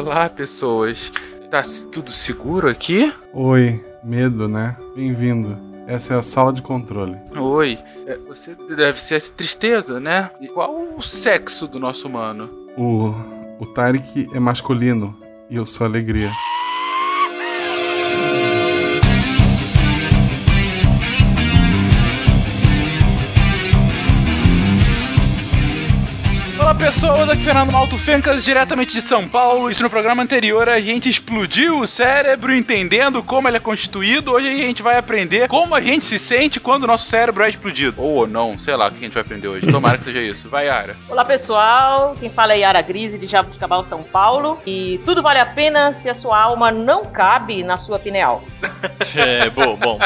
Olá, pessoas. Tá tudo seguro aqui? Oi, medo, né? Bem-vindo. Essa é a sala de controle. Oi. É, Você deve ser essa tristeza, né? E qual o sexo do nosso humano? O, o Tarek é masculino e eu sou alegria. Pessoas. Aqui Fernando Malto Fencas, diretamente de São Paulo. Isso no programa anterior a gente explodiu o cérebro entendendo como ele é constituído. Hoje a gente vai aprender como a gente se sente quando o nosso cérebro é explodido. Ou não, sei lá o que a gente vai aprender hoje. Tomara que seja isso. Vai, Yara. Olá pessoal, quem fala é Yara Grise de Jabuticabal, São Paulo. E tudo vale a pena se a sua alma não cabe na sua pineal. É, bom, bom, bom.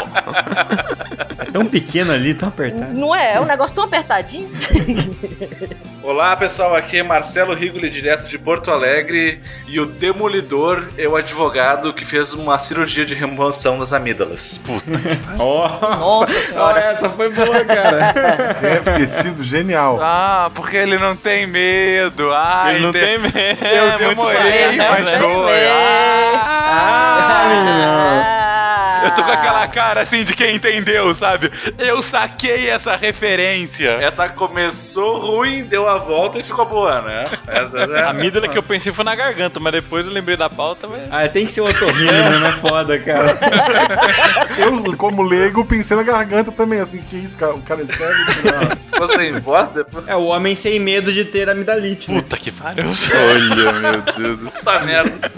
É tão pequeno ali, tão apertado. Não é? É um negócio tão apertadinho. Olá pessoal, aqui é Marcelo Rigoli, direto de Porto Alegre, e o Demolidor é o advogado que fez uma cirurgia de remoção das amígdalas. Nossa, Nossa senhora. essa foi boa, cara. Deve ter sido genial. Ah, porque ele não tem medo. Ah, Ele não tem medo. Eu demorei, mas foi. Ah, Ah, Eu tô com aquela cara assim de quem entendeu, sabe? Eu saquei essa referência. Essa começou ruim, deu a volta e ficou boa, né? Essa é A amígdala que eu pensei foi na garganta, mas depois eu lembrei da pauta, mas... Ah, tem que ser o otorrino, né? É foda, cara. Eu, como leigo, pensei na garganta também, assim, que isso, cara? O cara é sério? Não. Você voz depois. É o homem sem medo de ter amidalite. né? Puta que pariu. Olha, meu Deus do céu. Puta merda.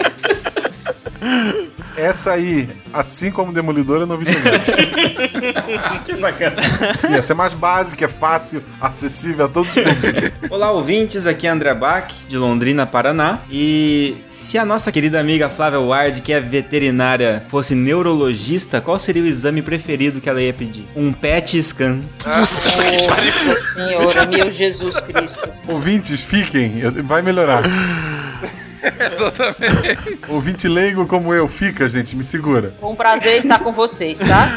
Essa aí, assim como Demolidor, eu não vi chegar. Que sacanagem. E essa é mais básica, é fácil, acessível a todos os públicos. Olá, ouvintes. Aqui é André Bach, de Londrina, Paraná. E se a nossa querida amiga Flávia Ward, que é veterinária, fosse neurologista, qual seria o exame preferido que ela ia pedir? Um PET scan. Nossa senhora, meu Jesus Cristo. Ouvintes, fiquem, vai melhorar. Exatamente. Ouvinte leigo como eu, fica, gente, me segura. Foi um prazer estar com vocês, tá?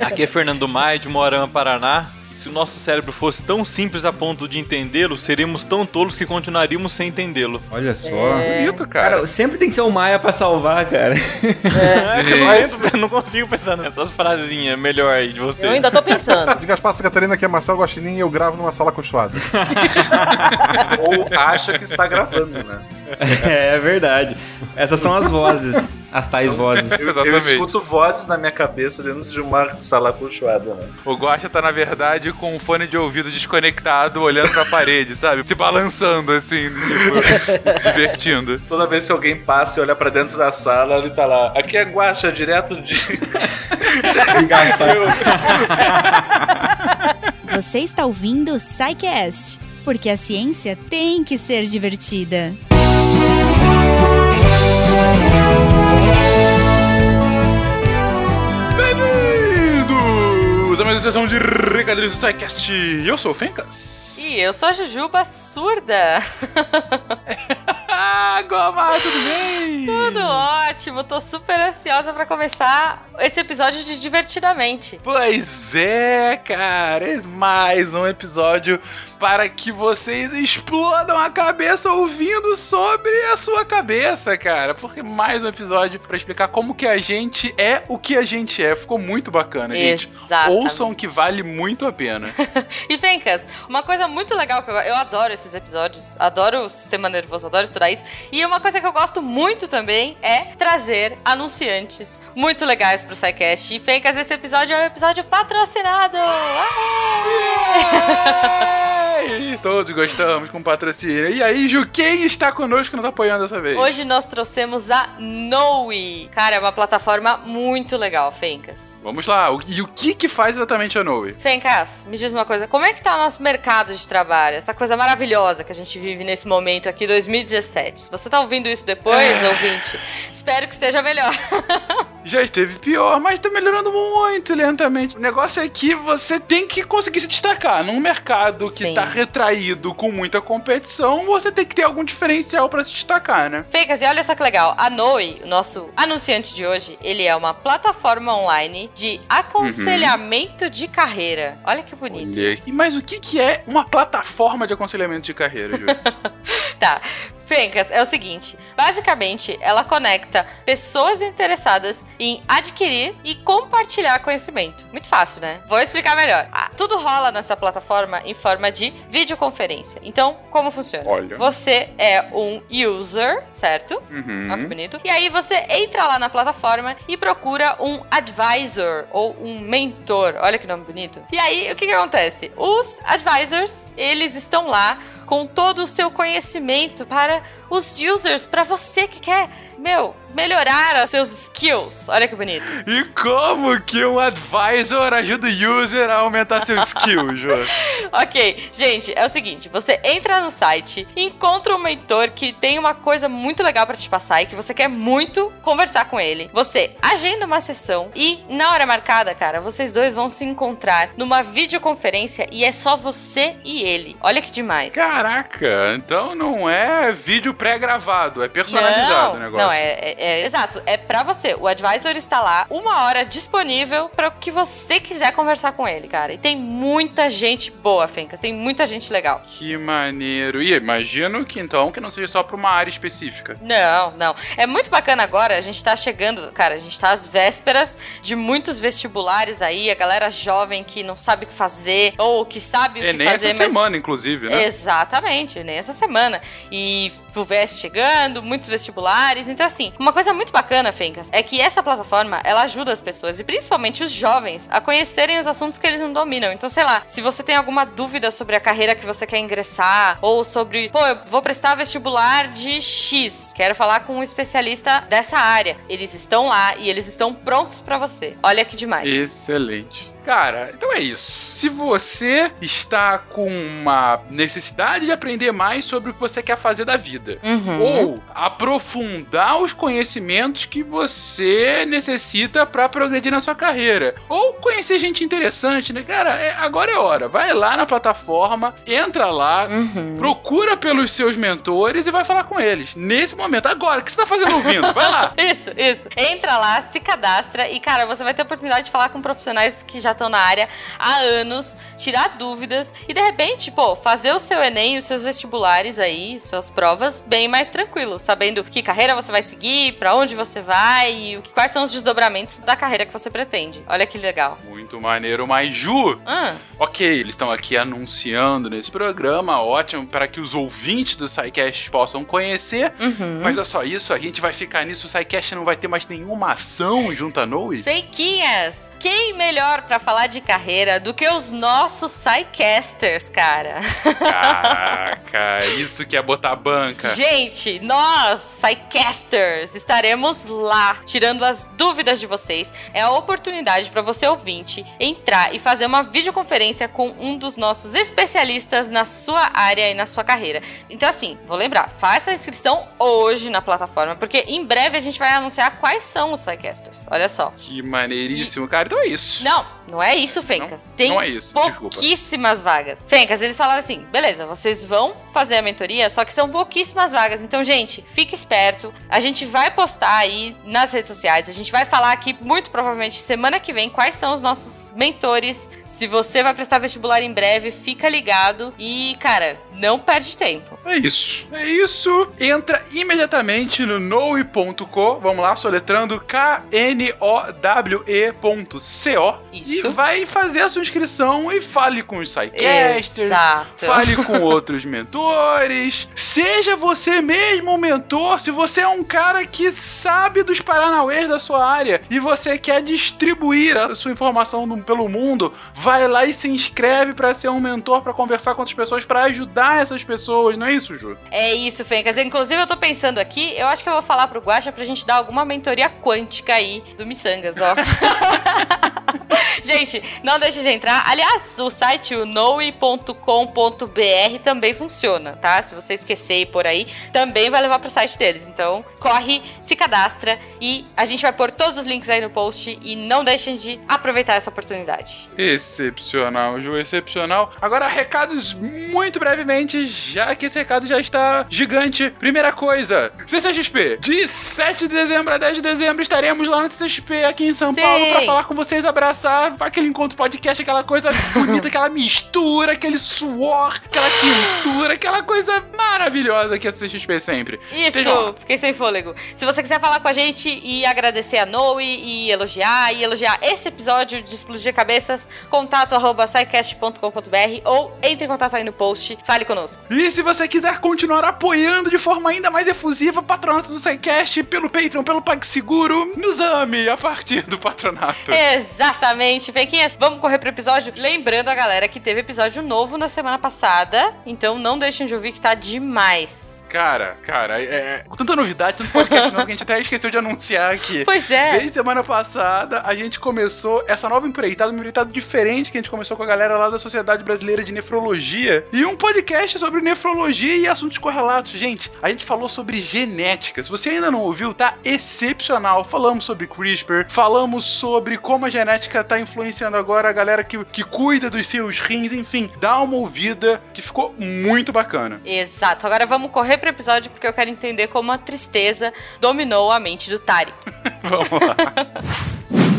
Aqui é Fernando Maia, de Moarama, Paraná. Se o nosso cérebro fosse tão simples a ponto de entendê-lo, seríamos tão tolos que continuaríamos sem entendê-lo. Olha só. É. Bonito, cara. Cara, sempre tem que ser o Maia pra salvar, cara. É, que eu não, Mas- lembro, eu não consigo pensar nessas frasinhas melhor aí de vocês. Eu ainda tô pensando. De Gaspar Santa Catarina, que é Marcelo Guaxinim e eu gravo numa sala acolchoada. Ou acha que está gravando, né? É verdade. Essas são as vozes. As tais vozes. Eu, eu escuto vozes na minha cabeça dentro de uma sala acolchoada, né? O Guaxa tá, na verdade, com um fone de ouvido desconectado, olhando pra parede, sabe? Se balançando, assim, tipo, se divertindo. Toda vez que alguém passa e olha pra dentro da sala, ele tá lá. Aqui é Guaxa, direto de. De Gaspar. Você está ouvindo o Psycast, porque a ciência tem que ser divertida. Mais uma sessão de Recadilhos do SciCast. Eu sou o Fencas. E eu sou a Jujuba surda. Ah, Goma, tudo bem? Tudo ótimo, tô super ansiosa pra começar esse episódio de Divertidamente. Pois é, cara, é mais um episódio para que vocês explodam a cabeça ouvindo sobre a sua cabeça, cara. Porque mais um episódio para explicar como que a gente é o que a gente é. Ficou muito bacana, gente. Exatamente. Ouçam que vale muito a pena. E Fencas, uma coisa muito legal que eu, eu adoro esses episódios, adoro o sistema nervoso, adoro estudar isso. E uma coisa que eu gosto muito também é trazer anunciantes muito legais pro SciCast. E Fencas, esse episódio é um episódio patrocinado. Ah! Todos gostamos com patrocínio. E aí, Ju, quem está conosco nos apoiando dessa vez? Hoje nós trouxemos a Noe. Cara, é uma plataforma muito legal, Fencas. Vamos lá. E o que que faz exatamente a Noe? Fencas, me diz uma coisa, como é que tá o nosso mercado de trabalho? Essa coisa maravilhosa que a gente vive nesse momento aqui, 2017. Se você tá ouvindo isso depois, ouvinte, espero que esteja melhor. Já esteve pior, mas tá melhorando muito lentamente. O negócio é que você tem que conseguir se destacar. Num mercado que Sim. Tá retraído com muita competição, você tem que ter algum diferencial pra se destacar, né? Fencas, e olha só que legal, a Noe, o nosso anunciante de hoje, ele é uma plataforma online de aconselhamento de carreira. Olha que bonito. Olha. Mas o que que é uma plataforma de aconselhamento de carreira, Ju? Tá. Fencas, é o seguinte: basicamente, ela conecta pessoas interessadas em adquirir e compartilhar conhecimento. Muito fácil, né? Vou explicar melhor. Ah, tudo rola nessa plataforma em forma de videoconferência. Então, como funciona? Olha. Você é um user, certo? Uhum. Olha que bonito. E aí você entra lá na plataforma e procura um advisor ou um mentor. Olha que nome bonito. E aí, o que que acontece? Os advisors, eles estão lá com todo o seu conhecimento para yeah os users, para você que quer, meu, melhorar os seus skills. Olha que bonito. E como que um advisor ajuda o user a aumentar seu skill, Jô? ok, gente, é o seguinte: você entra no site, encontra um mentor que tem uma coisa muito legal pra te passar e que você quer muito conversar com ele. Você agenda uma sessão e, na hora marcada, cara, vocês dois vão se encontrar numa videoconferência e é só você e ele. Olha que demais. Caraca, então não é vídeo pré-gravado, é personalizado não, o negócio. Não, é, é- é- exato. É pra você. O advisor está lá, uma hora disponível para o que você quiser conversar com ele, cara. E tem muita gente boa, Fencas. Tem muita gente legal. Que maneiro. E imagino que então que não seja só pra uma área específica. Não, não. É muito bacana agora. A gente tá chegando, cara, a gente tá às vésperas de muitos vestibulares aí, a galera jovem que não sabe o que fazer, ou que sabe o É que nem fazer, essa mas. semana, inclusive, né? Exatamente, nem essa semana. E VS chegando, muitos vestibulares. Então, assim, uma coisa muito bacana, Fencas, é que essa plataforma, ela ajuda as pessoas, e principalmente os jovens, a conhecerem os assuntos que eles não dominam. Então, sei lá, se você tem alguma dúvida sobre a carreira que você quer ingressar, ou sobre, pô, eu vou prestar vestibular de X, quero falar com um especialista dessa área. Eles estão lá e eles estão prontos pra você. Olha que demais. Excelente. Cara, então é isso. Se você está com uma necessidade de aprender mais sobre o que você quer fazer da vida, Uhum. ou aprofundar os conhecimentos que você necessita para progredir na sua carreira, ou conhecer gente interessante, né? Cara, é- agora é hora. Vai lá na plataforma, entra lá, Uhum. procura pelos seus mentores e vai falar com eles. Nesse momento, agora, o que você tá fazendo ouvindo? Vai lá. Isso, isso. Entra lá, se cadastra e, cara, você vai ter a oportunidade de falar com profissionais que já estão na área há anos, tirar dúvidas e, de repente, pô, fazer o seu Enem e os seus vestibulares aí, suas provas, bem mais tranquilo, sabendo que carreira você vai seguir, pra onde você vai e o que- quais são os desdobramentos da carreira que você pretende. Olha que legal. Muito maneiro, mas Ju, Ah, Ok, eles estão aqui anunciando nesse programa, ótimo, para que os ouvintes do SciCast possam conhecer. uhum. Mas é só isso, a gente vai ficar nisso, o SciCast não vai ter mais nenhuma ação junto à Noe. Fakeinhas! Quem melhor pra falar de carreira do que os nossos Psycasters, cara? Caraca, isso que é botar banca. Gente, nós, Psycasters, estaremos lá tirando as dúvidas de vocês. É a oportunidade para você ouvinte entrar e fazer uma videoconferência com um dos nossos especialistas na sua área e na sua carreira. Então, assim, vou lembrar, faça a inscrição hoje na plataforma, porque em breve a gente vai anunciar quais são os Psycasters. Olha só. Que maneiríssimo, cara. Então é isso. Não, não é isso, Fencas. Não, Tem não é isso, desculpa. pouquíssimas vagas. Fencas, eles falaram assim: beleza, vocês vão fazer a mentoria, só que são pouquíssimas vagas. Então, gente, fique esperto. A gente vai postar aí nas redes sociais. A gente vai falar aqui, muito provavelmente, semana que vem, quais são os nossos mentores. Se você vai prestar vestibular em breve, fica ligado. E, cara, não perde tempo. É isso. É isso. Entra imediatamente no noe.co. Vamos lá, soletrando K-N-O-W-E.co. Isso. E vai fazer a sua inscrição e fale com os sidecasters. Exato. Fale com outros mentores. Seja você mesmo um mentor. Se você é um cara que sabe dos Paranauês da sua área e você quer distribuir a sua informação pelo mundo, vai lá e se inscreve para ser um mentor, para conversar com outras pessoas, para ajudar essas pessoas. Não é isso, Ju? É isso, Fencas. Inclusive, eu tô pensando aqui, eu acho que eu vou falar pro Guaxa pra gente dar alguma mentoria quântica aí do Missangas, ó. gente, não deixe de entrar. Aliás, o site o noe.com.br também funciona, tá? Se você esquecer e por aí, também vai levar pro site deles. Então, corre, se cadastra e a gente vai pôr todos os links aí no post e não deixem de aproveitar essa oportunidade. Excepcional, Ju, excepcional. Agora, recados muito brevemente, já que esse recado já está gigante. Primeira coisa, CCXP. De 7 de dezembro a 10 de dezembro estaremos lá no CCXP aqui em São Sim. Paulo para falar com vocês, abraçar começar aquele encontro podcast, aquela coisa bonita, aquela mistura, aquele suor, aquela quintura, aquela coisa maravilhosa que é a CXP sempre. Isso, fiquei sem fôlego. Se você quiser falar com a gente e agradecer a Noe e elogiar, e elogiar esse episódio de Explodir Cabeças, contato arroba scicast.com.br ou entre em contato aí no post, fale conosco. E se você quiser continuar apoiando de forma ainda mais efusiva o patronato do SciCast pelo Patreon, pelo PagSeguro, nos ame a partir do patronato. Exatamente, Pequinhas. Vamos correr pro episódio. Lembrando a galera que teve episódio novo na semana passada, então não deixem de ouvir que tá demais. Cara, cara, é, é, tanta novidade, tanto podcast novo que a gente até esqueceu de anunciar aqui. Pois é. Desde semana passada, a gente começou essa nova empreitada, uma empreitada diferente que a gente começou com a galera lá da Sociedade Brasileira de Nefrologia e um podcast sobre nefrologia e assuntos correlatos. Gente, a gente falou sobre genética. Se você ainda não ouviu, tá excepcional. Falamos sobre CRISPR, falamos sobre como a genética tá influenciando agora a galera que, que cuida dos seus rins, enfim, dá uma ouvida que ficou muito bacana. Exato. Agora vamos correr pro episódio porque eu quero entender como a tristeza dominou a mente do Tari. Vamos lá.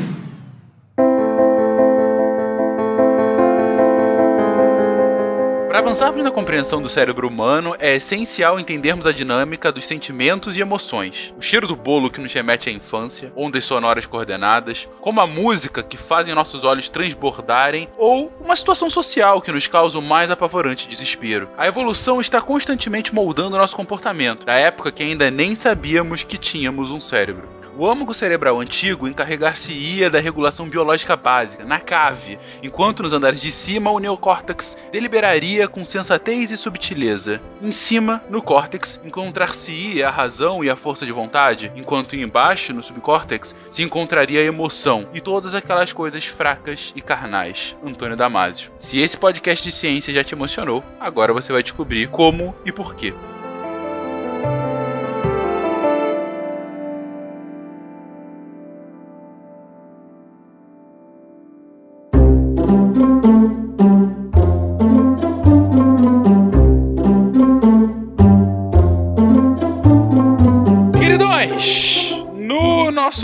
Para avançarmos na compreensão do cérebro humano, é essencial entendermos a dinâmica dos sentimentos e emoções. O cheiro do bolo que nos remete à infância, ondas sonoras coordenadas, como a música que fazem nossos olhos transbordarem, ou uma situação social que nos causa o mais apavorante desespero. A evolução está constantemente moldando nosso comportamento, da época que ainda nem sabíamos que tínhamos um cérebro. O âmago cerebral antigo encarregar-se-ia da regulação biológica básica, na cave, enquanto nos andares de cima o neocórtex deliberaria com sensatez e subtileza. Em cima, no córtex, encontrar-se-ia a razão e a força de vontade, enquanto embaixo, no subcórtex, se encontraria a emoção e todas aquelas coisas fracas e carnais. Antônio Damasio. Se esse podcast de ciência já te emocionou, agora você vai descobrir como e por quê.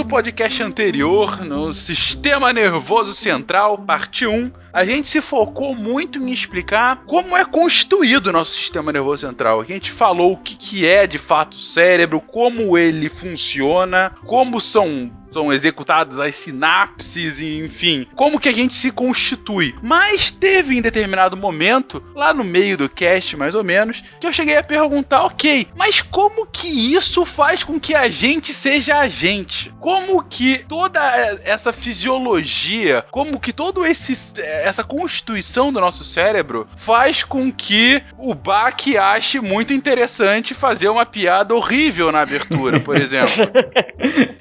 Nosso podcast anterior, no Sistema Nervoso Central, parte 1, a gente se focou muito em explicar como é constituído o nosso sistema nervoso central. A gente falou o que, que é de fato o cérebro, como ele funciona, como são são executadas as sinapses, e, enfim, como que a gente se constitui. Mas teve em determinado momento, lá no meio do cast mais ou menos, que eu cheguei a perguntar, ok, mas como que isso faz com que a gente seja a gente? Como que toda essa fisiologia, como que todo esse essa constituição do nosso cérebro faz com que o Bach ache muito interessante fazer uma piada horrível na abertura, por exemplo.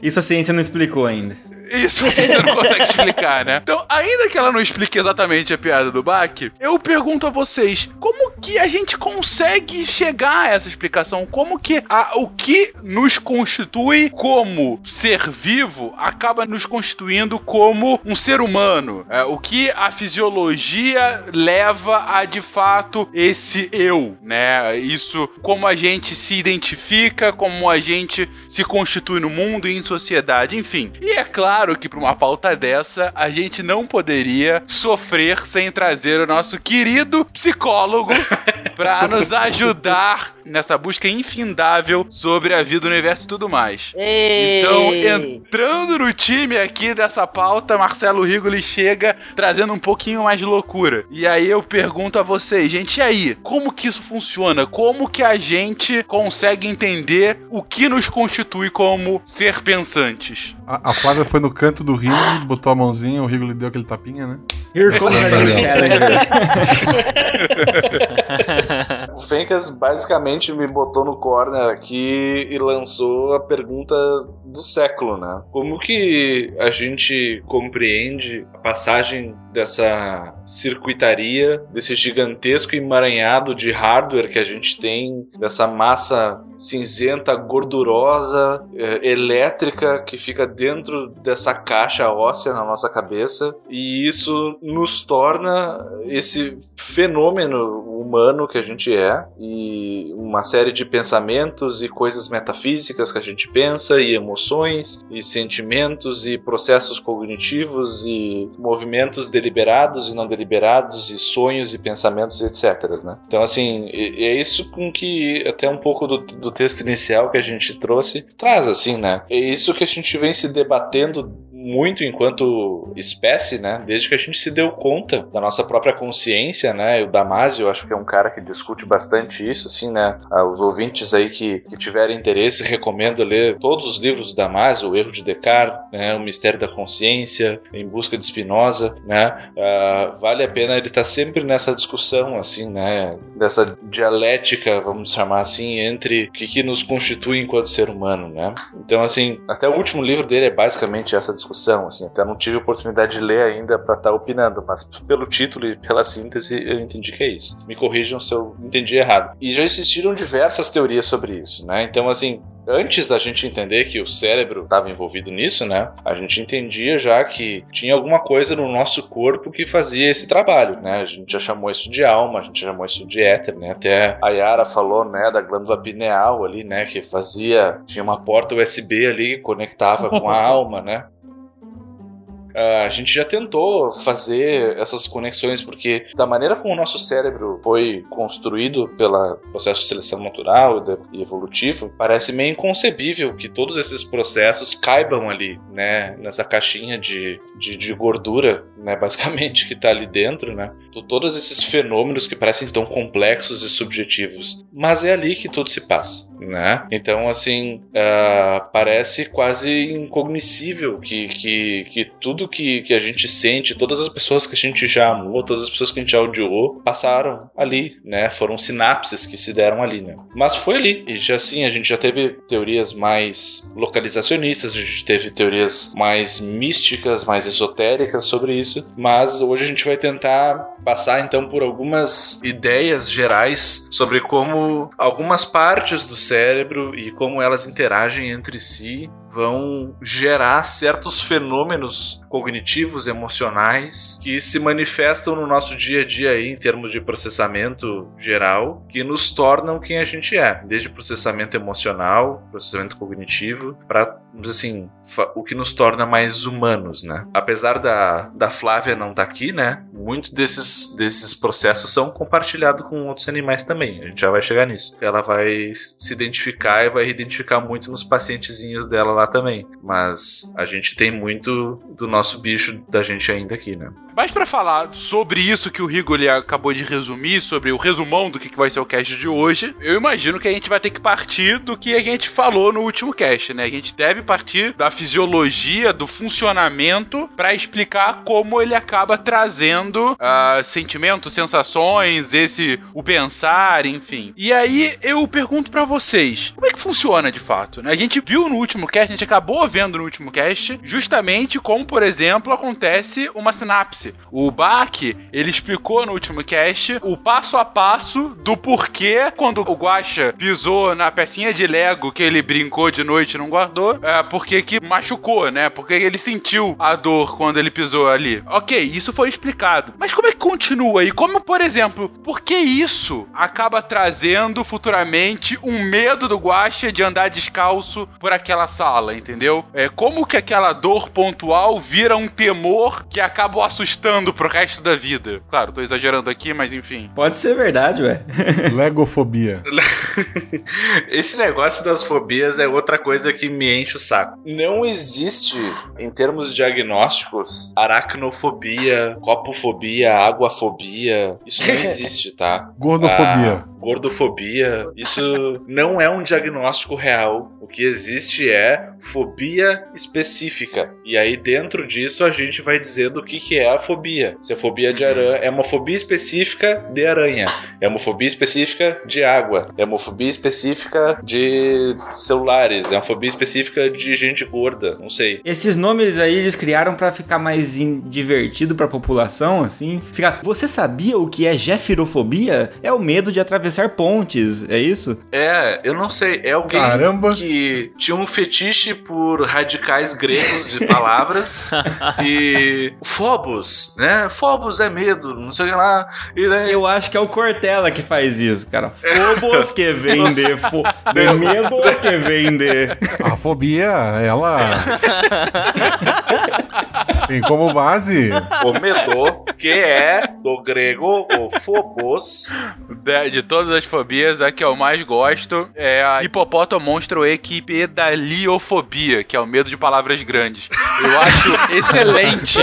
Isso a ciência não explicou ainda. Isso a gente não consegue explicar, né? Então, ainda que ela não explique exatamente a piada do Bach, eu pergunto a vocês, como que a gente consegue chegar a essa explicação? Como que a, o que nos constitui como ser vivo acaba nos constituindo como um ser humano? É, o que a fisiologia leva a, de fato, esse eu, né? Isso, como a gente se identifica, como a gente se constitui no mundo e em sociedade, enfim. E é claro claro que para uma pauta dessa, a gente não poderia sofrer sem trazer o nosso querido psicólogo para nos ajudar nessa busca infindável sobre a vida, o universo e tudo mais. Ei. Então, entrando no time aqui dessa pauta, Marcelo Rigoli chega trazendo um pouquinho mais de loucura. E aí eu pergunto a vocês, gente, e aí? Como que isso funciona? Como que a gente consegue entender o que nos constitui como ser pensantes? A, a Flávia foi no canto do ringue, botou a mãozinha, o Rigo lhe deu aquele tapinha, né? Here comes a new challenger. O Fencas basicamente me botou no corner aqui e lançou a pergunta do século, né? Como que a gente compreende a passagem dessa circuitaria, desse gigantesco emaranhado de hardware que a gente tem, dessa massa cinzenta, gordurosa, eh, elétrica que fica dentro dessa caixa óssea na nossa cabeça, e isso nos torna esse fenômeno humano que a gente é e uma série de pensamentos e coisas metafísicas que a gente pensa e emoções emoções e sentimentos e processos cognitivos e movimentos deliberados e não deliberados e sonhos e pensamentos, etc. Né? Então, assim, é isso com que até um pouco do, do texto inicial que a gente trouxe traz, assim, né? É isso que a gente vem se debatendo muito enquanto espécie, né? Desde que a gente se deu conta da nossa própria consciência, né? O Damasio, eu acho que é um cara que discute bastante isso, assim, né? Ah, os ouvintes aí que, que tiverem interesse, recomendo ler todos os livros do Damasio, O Erro de Descartes, né? O Mistério da Consciência, Em Busca de Spinoza, né? Ah, vale a pena ele estar tá sempre nessa discussão, assim, né? Dessa dialética, vamos chamar assim, entre o que, que nos constitui enquanto ser humano, né? Então, assim, até o último livro dele é basicamente essa discussão discussão, assim, até não tive oportunidade de ler ainda para estar tá opinando, mas pelo título e pela síntese eu entendi que é isso. Me corrijam se eu entendi errado. E já existiram diversas teorias sobre isso, né? Então, assim, antes da gente entender que o cérebro estava envolvido nisso, né? A gente entendia já que tinha alguma coisa no nosso corpo que fazia esse trabalho, né? A gente já chamou isso de alma, a gente já chamou isso de éter, né? Até a Yara falou, né, da glândula pineal ali, né, que fazia, tinha uma porta USB ali que conectava com a alma, né? Uh, a gente já tentou fazer essas conexões, porque da maneira como o nosso cérebro foi construído pelo processo de seleção natural e evolutivo, parece meio inconcebível que todos esses processos caibam ali, né, nessa caixinha de, de, de gordura, né, basicamente, que está ali dentro, né, todos esses fenômenos que parecem tão complexos e subjetivos. Mas é ali que tudo se passa, né? Então, assim, uh, parece quase incognoscível que, que, que tudo tudo que, que a gente sente, todas as pessoas que a gente já amou, todas as pessoas que a gente já odiou, passaram ali, né? Foram sinapses que se deram ali, né? Mas foi ali. E já assim, a gente já teve teorias mais localizacionistas, a gente teve teorias mais místicas, mais esotéricas sobre isso. Mas hoje a gente vai tentar passar então por algumas ideias gerais sobre como algumas partes do cérebro e como elas interagem entre si vão gerar certos fenômenos cognitivos, emocionais, que se manifestam no nosso dia a dia aí, em termos de processamento geral, que nos tornam quem a gente é, desde processamento emocional, processamento cognitivo, para assim, o que nos torna mais humanos, né? Apesar da, da Flávia não estar tá aqui, né? Muitos desses, desses processos são compartilhados com outros animais também. A gente já vai chegar nisso. Ela vai se identificar e vai identificar muito nos pacientezinhos dela lá também. Mas a gente tem muito do nosso bicho da gente ainda aqui, né? Mas para falar sobre isso que o Rigoli acabou de resumir, sobre o resumão do que vai ser o cast de hoje, eu imagino que a gente vai ter que partir do que a gente falou no último cast, né? A gente deve partir da fisiologia, do funcionamento, para explicar como ele acaba trazendo uh, sentimentos, sensações, esse o pensar, enfim. E aí eu pergunto para vocês, como é que funciona de fato? Né? A gente viu no último cast, a gente acabou vendo no último cast, justamente como, por exemplo, acontece uma sinapse o Bach, ele explicou no último cast o passo a passo do porquê quando o Guacha pisou na pecinha de Lego que ele brincou de noite e não guardou, é, porque que machucou, né? Porque ele sentiu a dor quando ele pisou ali. Ok, isso foi explicado. Mas como é que continua? E como, por exemplo, por que isso acaba trazendo futuramente um medo do Guacha de andar descalço por aquela sala, entendeu? É como que aquela dor pontual vira um temor que acaba o assustando assustando pro resto da vida. Claro, tô exagerando aqui, mas enfim. Pode ser verdade, ué. Legofobia. Esse negócio das fobias é outra coisa que me enche o saco. Não existe, em termos diagnósticos, aracnofobia, copofobia, aguafobia. Isso não existe, tá? Gordofobia. Ah, gordofobia. Isso não é um diagnóstico real. O que existe é fobia específica. E aí, dentro disso, a gente vai dizendo o que, que é a fobia. Se a fobia de aranha é uma fobia específica de aranha, é uma fobia específica de água, é uma fobia específica de celulares, é uma fobia específica de gente gorda, não sei. Esses nomes aí eles criaram para ficar mais divertido para a população, assim. Fica... Você sabia o que é gefirofobia? É o medo de atravessar atravessar pontes, é isso? É, eu não sei, é alguém Caramba. que tinha um fetiche por radicais gregos de palavras e Phobos, né? Phobos é medo, não sei o que lá. E daí, Eu acho que é o Cortella que faz isso, cara. Phobos que vem de, fo... de medo que vem de... A fobia, ela. Tem como base. o medo, que é do grego o Phobos. De, de todas as fobias, a que eu mais gosto é a hipopótamo-monstro equipe da liofobia, que é o medo de palavras grandes. Eu acho excelente,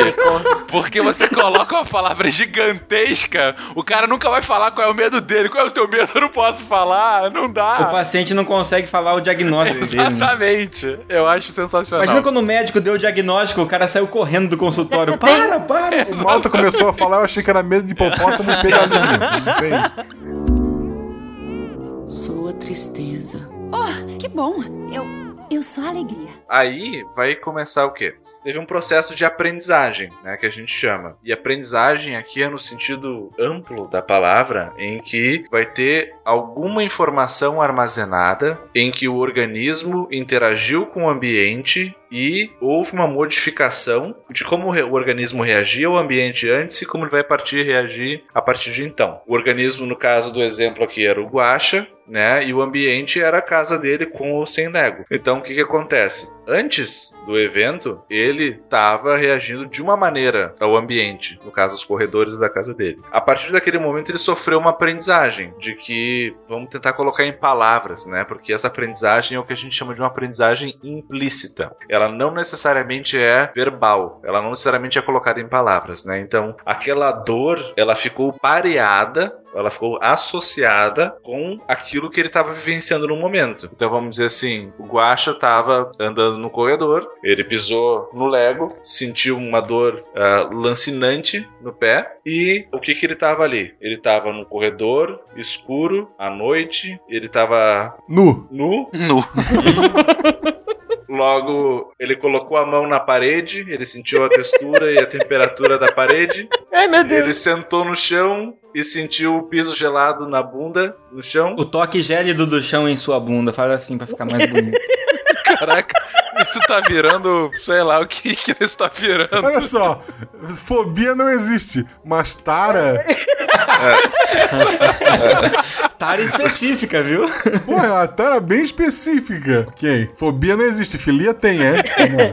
porque você coloca uma palavra gigantesca, o cara nunca vai falar qual é o medo dele. Qual é o teu medo? Eu não posso falar, não O dá. paciente não consegue falar o diagnóstico dele. né? Exatamente. Eu acho sensacional. Imagina quando o médico deu o diagnóstico, o cara saiu correndo do consultório. Para, para! O Malta começou a falar, eu achei que era medo de hipopótamo. Não sei. Sou a tristeza. Oh, que bom. Eu, eu sou alegria. Aí vai começar o quê? Teve um processo de aprendizagem, né, que a gente chama. E aprendizagem aqui é no sentido amplo da palavra, em que vai ter alguma informação armazenada em que o organismo interagiu com o ambiente e houve uma modificação de como o organismo reagia ao ambiente antes e como ele vai partir reagir a partir de então. O organismo, no caso do exemplo aqui, era o guaxa, né? E o ambiente era a casa dele com ou sem Lego. Então o que, que acontece? Antes do evento, ele estava reagindo de uma maneira ao ambiente, no caso, os corredores da casa dele. A partir daquele momento, ele sofreu uma aprendizagem de que vamos tentar colocar em palavras, né? Porque essa aprendizagem é o que a gente chama de uma aprendizagem implícita. Ela não necessariamente é verbal, ela não necessariamente é colocada em palavras, né? Então, aquela dor, ela ficou pareada ela ficou associada com aquilo que ele estava vivenciando no momento. Então vamos dizer assim, o Guaxa estava andando no corredor, ele pisou no Lego, sentiu uma dor ah, lancinante no pé e o que que ele estava ali? Ele estava no corredor escuro à noite, ele estava Nu. nu Nu. Logo, ele colocou a mão na parede, ele sentiu a textura e a temperatura da parede. Ai, meu Deus. Ele sentou no chão e sentiu o piso gelado na bunda, no chão. O toque gélido do chão em sua bunda, fala assim pra ficar mais bonito. Caraca, isso tá virando, sei lá o que que isso tá virando. Olha só, fobia não existe, mas tara. Tara específica, viu? Pô, é uma tara bem específica. Ok, fobia não existe, filia tem, é?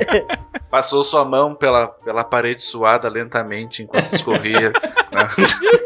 Passou sua mão pela, pela parede suada lentamente enquanto escorria. né?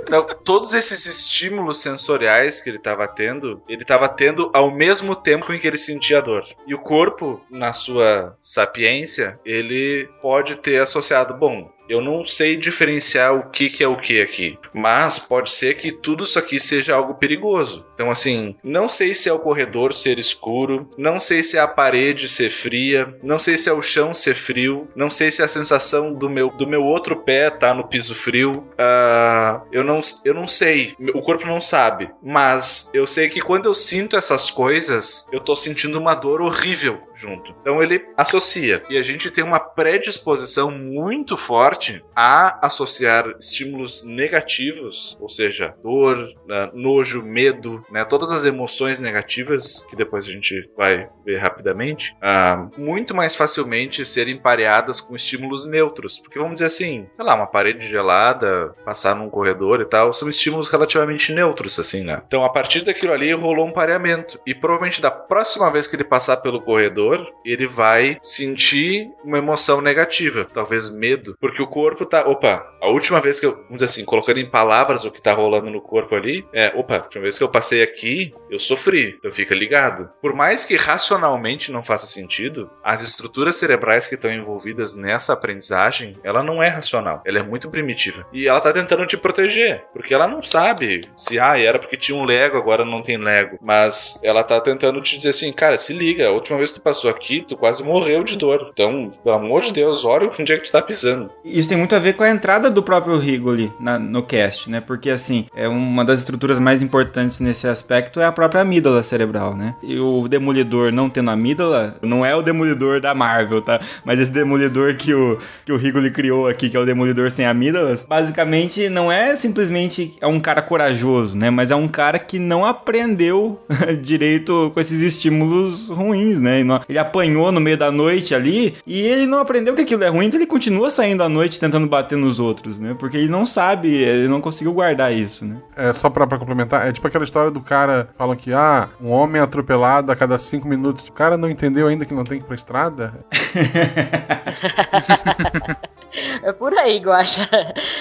Então, todos esses estímulos sensoriais que ele estava tendo, ele estava tendo ao mesmo tempo em que ele sentia dor. E o corpo, na sua sapiência, ele pode ter associado, bom, eu não sei diferenciar o que, que é o que aqui, mas pode ser que tudo isso aqui seja algo perigoso. Então, assim, não sei se é o corredor ser escuro, não sei se é a parede ser fria, não sei se é o chão ser frio, não sei se é a sensação do meu, do meu outro pé tá no piso frio. Ah, eu, não, eu não sei, o corpo não sabe, mas eu sei que quando eu sinto essas coisas, eu tô sentindo uma dor horrível junto. Então ele associa. E a gente tem uma predisposição muito forte a associar estímulos negativos, ou seja, dor, né, nojo, medo, né, todas as emoções negativas, que depois a gente vai ver rapidamente, ah, muito mais facilmente serem pareadas com estímulos neutros. Porque vamos dizer assim, sei lá, uma parede gelada, passar num corredor e tal, são estímulos relativamente neutros, assim, né? Então a partir daquilo ali rolou um pareamento. E provavelmente da próxima vez que ele passar pelo corredor, ele vai sentir uma emoção negativa, talvez medo, porque o corpo tá, opa, a última vez que eu, vamos dizer assim, colocando em palavras o que tá rolando no corpo ali, é, opa, a última vez que eu passei aqui, eu sofri, então fica ligado. Por mais que racionalmente não faça sentido, as estruturas cerebrais que estão envolvidas nessa aprendizagem, ela não é racional, ela é muito primitiva. E ela tá tentando te proteger, porque ela não sabe se, ah, era porque tinha um Lego, agora não tem Lego, mas ela tá tentando te dizer assim, cara, se liga, a última vez que tu passou aqui, tu quase morreu de dor. Então, pelo amor de Deus, olha onde é que tu tá pisando. E isso tem muito a ver com a entrada do próprio Rigoli na- no cast, né? Porque, assim, é uma das estruturas mais importantes nesse aspecto é a própria amígdala cerebral, né? E o Demolidor não tendo amígdala, não é o Demolidor da Marvel, tá? Mas esse Demolidor que o, que o Rigoli criou aqui, que é o Demolidor sem amígdalas, basicamente não é simplesmente é um cara corajoso, né? Mas é um cara que não aprendeu direito com esses estímulos ruins, né? Ele apanhou no meio da noite ali e ele não aprendeu que aquilo é ruim, então ele continua saindo à noite tentando bater nos outros, né? Porque ele não sabe, ele não conseguiu guardar isso, né? É, só pra, pra complementar, é tipo aquela história do cara, falam que, ah, um homem é atropelado a cada cinco minutos. O cara não entendeu ainda que não tem que ir pra estrada? É por aí, Guaxa.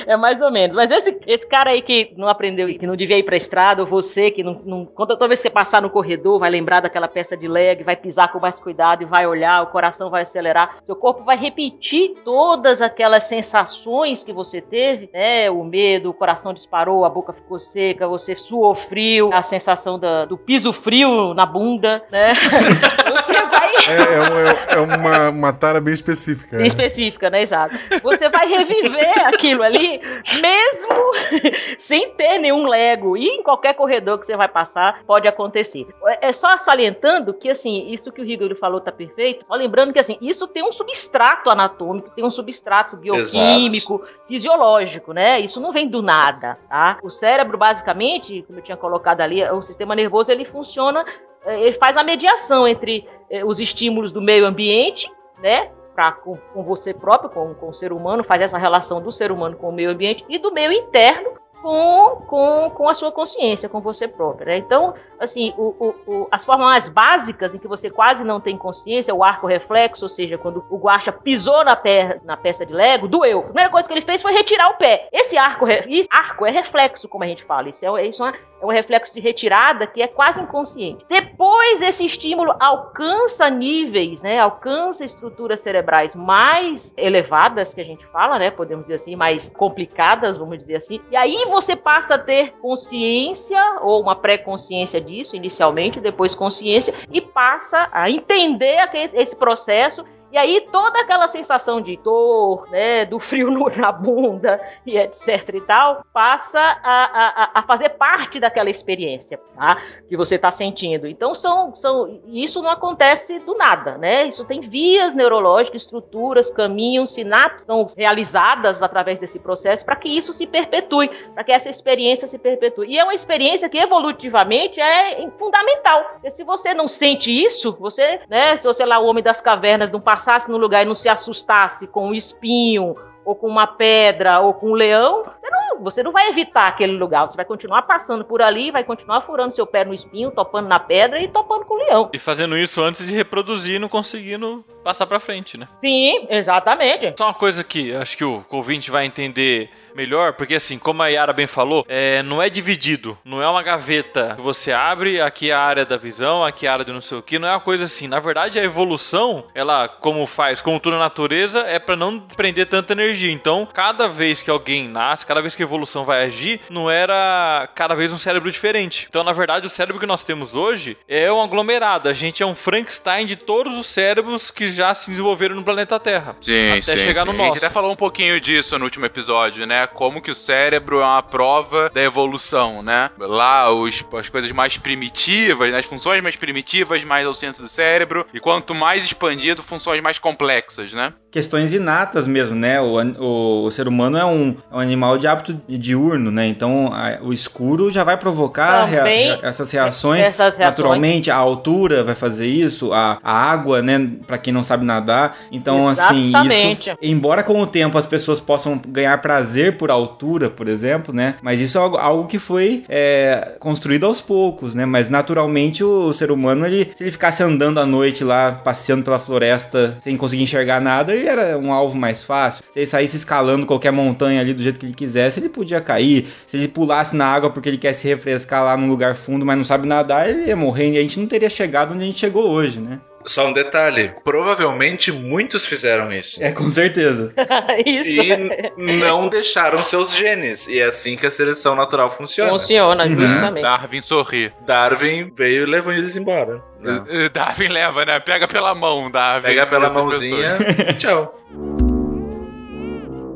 É mais ou menos. Mas esse, esse cara aí que não aprendeu, que não devia ir pra estrada, ou você que não. não quando toda vez que você passar no corredor, vai lembrar daquela peça de leg, vai pisar com mais cuidado e vai olhar, o coração vai acelerar, seu corpo vai repetir todas aquelas sensações que você teve, né? O medo, o coração disparou, a boca ficou seca, você suou frio, a sensação da- do piso frio na bunda, né? Você vai. É, é, um- é uma, uma tara bem específica. Bem é. específica, né? Exato. Você vai reviver aquilo ali, mesmo sem ter nenhum Lego. E em qualquer corredor que você vai passar, pode acontecer. É é só salientando que, assim, isso que o Rigor falou tá perfeito. Só lembrando que, assim, isso tem um substrato anatômico, tem um substrato bioquímico, fisiológico, né? Isso não vem do nada, tá? O cérebro, basicamente, como eu tinha colocado ali, o sistema nervoso, ele funciona, ele faz a mediação entre eh, os estímulos do meio ambiente, né? Pra, com, com você próprio, com, com o ser humano, faz essa relação do ser humano com o meio ambiente e do meio interno com, com, com a sua consciência, com você próprio. Né? Então, assim, o, o, o- as formas básicas em que você quase não tem consciência, o arco reflexo, ou seja, quando o guacha pisou na, na peça de Lego, doeu. A primeira coisa que ele fez foi retirar o pé. Esse arco, arco é reflexo, como a gente fala. Isso é, isso é, uma- é um reflexo de retirada que é quase inconsciente. Depois esse estímulo alcança níveis, né? Alcança estruturas cerebrais mais elevadas, que a gente fala, né? Podemos dizer assim, mais complicadas, vamos dizer assim. E aí você passa a ter consciência ou uma pré-consciência disso, inicialmente, depois consciência, e passa a entender esse processo. E aí toda aquela sensação de dor, né, do frio no- na bunda e etc e tal, passa a, a, a fazer parte daquela experiência, tá? Que você está sentindo. Então são, são, isso não acontece do nada, né? Isso tem vias neurológicas, estruturas, caminhos, sinapses são realizadas através desse processo para que isso se perpetue, para que essa experiência se perpetue. E é uma experiência que evolutivamente é fundamental. Porque se você não sente isso, você, né, se você lá o homem das cavernas não passasse no lugar e não se assustasse com um espinho ou com uma pedra ou com um leão, você não, você não vai evitar aquele lugar, você vai continuar passando por ali, vai continuar furando seu pé no espinho, topando na pedra e topando com o leão. E fazendo isso antes de reproduzir, não conseguindo passar pra frente, né? Sim, exatamente. Só uma coisa que acho que o ouvinte vai entender melhor, porque assim, como a Yara bem falou, é, não é dividido, não é uma gaveta que você abre, aqui é a área da visão, aqui é a área do não sei o que, não é uma coisa assim. Na verdade, a evolução, ela, como faz, como tudo na natureza, é pra não desprender tanta energia. Então, cada vez que alguém nasce, cada vez que a evolução vai agir, não era cada vez um cérebro diferente. Então, na verdade, o cérebro que nós temos hoje é um aglomerado. A gente é um Frankenstein de todos os cérebros que já se desenvolveram no planeta Terra. Sim, até sim, chegar sim. no A nosso. gente até falou um pouquinho disso no último episódio, né? Como que o cérebro é uma prova da evolução, né? Lá, os, as coisas mais primitivas, né? as funções mais primitivas, mais ao centro do cérebro. E quanto mais expandido, funções mais complexas, né? Questões inatas mesmo, né? O, o, o ser humano é um, é um animal de hábito diurno, né? Então a- o escuro já vai provocar rea- essas reações essas reações. naturalmente. A altura vai fazer isso, a, a água, né? Pra quem não sabe nadar. Então, assim, Exatamente. isso. Embora com o tempo as pessoas possam ganhar prazer por altura, por exemplo, né? Mas isso é algo, algo que foi é, construído aos poucos, né? Mas naturalmente o ser humano, ele, se ele ficasse andando à noite lá, passeando pela floresta sem conseguir enxergar nada, ele era um alvo mais fácil. Se ele saísse escalando qualquer montanha ali do jeito que ele quisesse, ele podia cair. Se ele pulasse na água porque ele quer se refrescar lá num lugar fundo, mas não sabe nadar, ele ia morrer e a gente não teria chegado onde a gente chegou hoje, né? Só um detalhe: provavelmente muitos fizeram isso. É, com certeza. Isso. E não deixaram seus genes. E é assim que a seleção natural funciona. Funciona, Uhum. justamente. Darwin sorri. Darwin veio e levou eles embora. Não. Eh, Darwin leva, né? Pega pela mão, Darwin. Pega pela mãozinha tchau.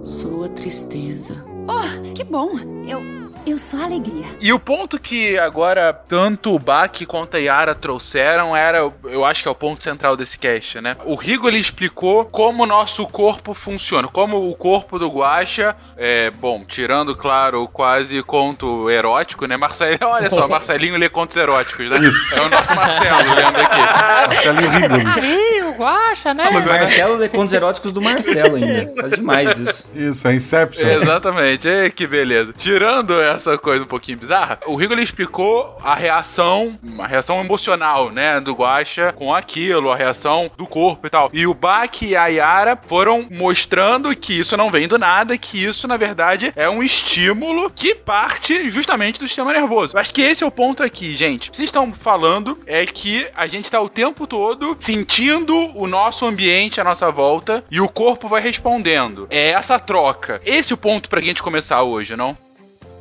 sou a tristeza. Oh, que bom. Eu, eu sou a alegria. E o ponto que agora tanto o Baki quanto a Yara trouxeram era, eu acho que é o ponto central desse cast, né? O Rigo ele explicou como o nosso corpo funciona, como o corpo do Guaxa, é, bom, tirando, claro, o quase conto erótico, né? Marcelo, olha só, Marcelinho lê contos eróticos, né? Isso. É o nosso Marcelo lendo aqui. Marcelinho Rigoli. Ih, o Guaxa, né? Marcelo lê contos eróticos do Marcelo ainda. Tá demais isso. Isso, é Inception. Exatamente, Ei, que beleza. Tirando essa coisa um pouquinho bizarra, o Rigo ele explicou a reação, a reação emocional, né, do Guaxa com aquilo, a reação do corpo e tal. E o Baki e a Yara foram mostrando que isso não vem do nada, que isso na verdade é um estímulo que parte justamente do sistema nervoso. Eu acho que esse é o ponto aqui, gente. Vocês estão falando é que a gente tá o tempo todo sentindo o nosso ambiente à nossa volta e o corpo vai respondendo. É essa troca. Esse é o ponto pra gente começar hoje, não?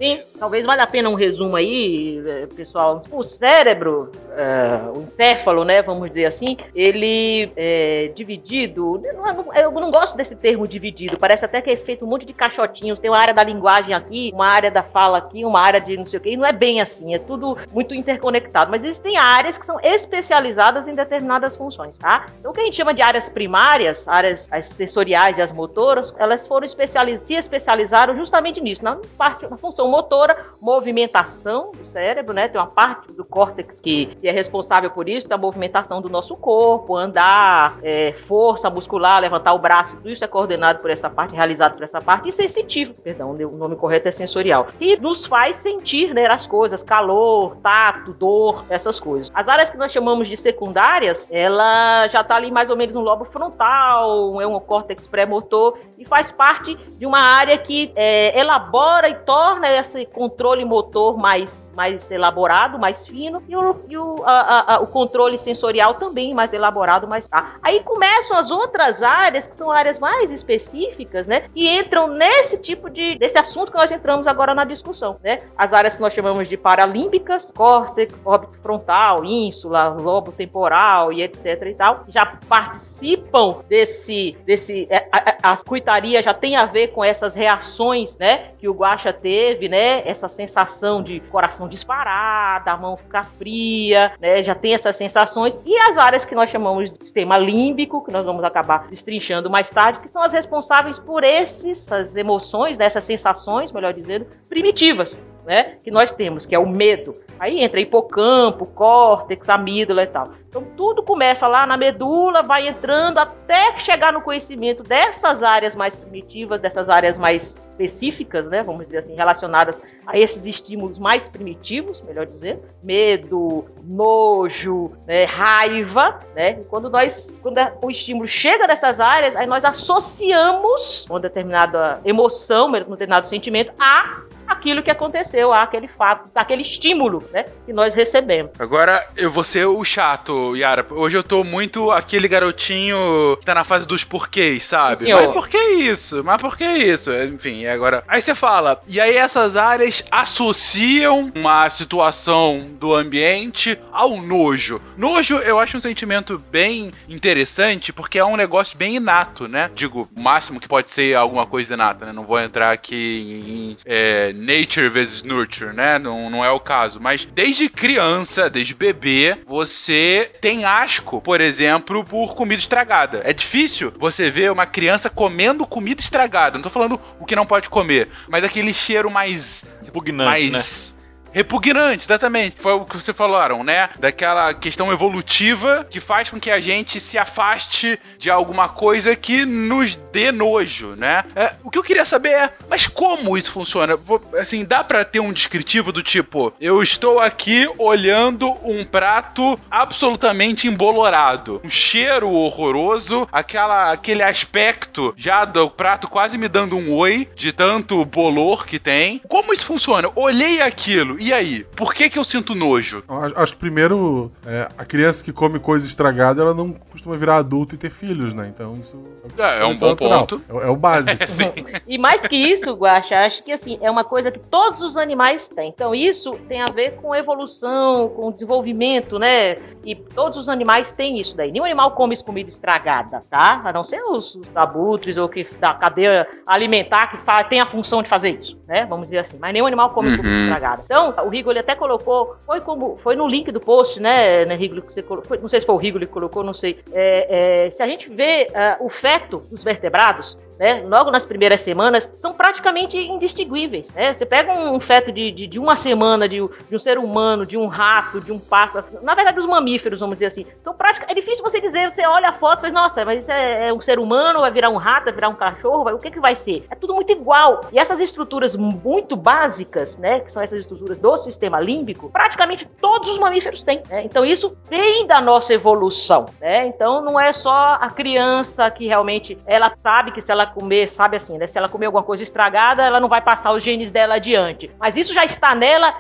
Sim, talvez valha a pena um resumo aí, eh, pessoal. O cérebro, eh, o encéfalo, né, vamos dizer assim, ele é dividido. não é- Eu não gosto desse termo dividido. Parece até que é feito um monte de caixotinhos. Tem uma área da linguagem aqui, uma área da fala aqui, uma área de não sei o quê. E não é bem assim. É tudo muito interconectado. Mas existem áreas que são especializadas em determinadas funções, tá? Então, o que a gente chama de áreas primárias, áreas as sensoriais e as motoras, elas foram especializ se especializaram justamente nisso, na parte, na função motora, movimentação do cérebro, né? Tem uma parte do córtex que, que é responsável por isso, da movimentação do nosso corpo, andar, é, força muscular, levantar o braço, tudo isso é coordenado por essa parte, realizado por essa parte, e sensitivo, perdão, o nome correto é sensorial. E nos faz sentir, né, as coisas, calor, tato, dor, essas coisas. As áreas que nós chamamos de secundárias, ela já tá ali mais ou menos no lobo frontal, é um córtex pré-motor, e faz parte de uma área que é, elabora e torna esse controle motor mais, mais elaborado, mais fino, e o, e o, a- a- o controle sensorial também mais elaborado, mais. Aí começam as outras áreas, que são áreas mais específicas, né? E entram nesse tipo de. desse assunto que nós entramos agora na discussão, né? As áreas que nós chamamos de paralímbicas, córtex, órbito frontal, ínsula, lobo temporal e etc e tal, já participam desse. desse é, a, a, a cuitaria já tem a ver com essas reações, né? Que o Guaxa teve, né? Essa sensação de coração disparar, da mão ficar fria, né? Já tem essas sensações. E as áreas que nós chamamos de sistema límbico, que nós vamos acabar destrinchando mais tarde, que são as responsáveis por esses, essas emoções, né? essas sensações, melhor dizendo, primitivas. Né, que nós temos, que é o medo. Aí entra hipocampo, córtex, amígdala e tal. Então tudo começa lá na medula, vai entrando até chegar no conhecimento dessas áreas mais primitivas, dessas áreas mais específicas, né, vamos dizer assim, relacionadas a esses estímulos mais primitivos, melhor dizendo, medo, nojo, né, raiva, né? Quando nós, quando o estímulo chega nessas áreas, aí nós associamos uma determinada emoção, um determinado sentimento a aquilo que aconteceu, aquele fato, aquele estímulo, né, que nós recebemos. Agora eu vou ser o chato, Yara. Hoje eu tô muito aquele garotinho que tá na fase dos porquês, sabe? Senhor. Mas por que isso? Mas por que isso? Enfim, e agora. Aí você fala, e aí essas áreas associam uma situação do ambiente ao nojo. Nojo eu acho um sentimento bem interessante porque é um negócio bem inato, né? Digo, o máximo que pode ser alguma coisa inata, né? Não vou entrar aqui em é, nature versus nurture, né? Não, não é o caso. Mas desde criança, desde bebê, você tem asco, por exemplo, por comida estragada. É difícil você ver uma criança comendo comida estragada. Não tô falando o que não pode comer, mas aquele cheiro mais. Repugnante, mais. Repugnante, exatamente. Foi o que vocês falaram, né? Daquela questão evolutiva que faz com que a gente se afaste de alguma coisa que nos dê nojo, né? É, o que eu queria saber é, mas como isso funciona? Assim, dá pra ter um descritivo do tipo, eu estou aqui olhando um prato absolutamente embolorado, um cheiro horroroso, aquela, aquele aspecto já do prato quase me dando um oi de tanto bolor que tem. Como isso funciona? Olhei aquilo E aí, por que que eu sinto nojo? Acho, que primeiro, é, a criança que come coisa estragada, ela não costuma virar adulto e ter filhos, né? Então isso É, é um bom natural. ponto. É, é o básico. É. E mais que isso, Guaxa, acho que assim, é uma coisa que todos os animais têm. Então, isso tem a ver com evolução, com desenvolvimento, né? E todos os animais têm isso daí. Nenhum animal come comida estragada, tá? A não ser os, os abutres ou que da cadeia alimentar que fa- tem a função de fazer isso, né? Vamos dizer assim. Mas nenhum animal come Uhum. comida estragada. Então, o Rigo ele até colocou, foi como, foi no link do post, né, né Rigo, que você colocou, não sei se foi o Rigo que colocou, não sei. É, é, se a gente vê ah, o feto dos vertebrados, né, logo nas primeiras semanas, são praticamente indistinguíveis. Né? Você pega um feto de, de, de uma semana de, de um ser humano, de um rato, de um pássaro, na verdade, os mamíferos, vamos dizer assim, são prática, é difícil você dizer, você olha a foto e fala, nossa, mas isso é, é um ser humano, vai virar um rato, vai virar um cachorro, vai- o que, que vai ser? É tudo muito igual. E essas estruturas muito básicas, né, que são essas estruturas do sistema límbico, praticamente todos os mamíferos têm. né? Então isso vem da nossa evolução. Né? Então não é só a criança que realmente ela sabe que se ela comer, sabe assim, né? Se ela comer alguma coisa estragada, ela não vai passar os genes dela adiante. Mas isso já está nela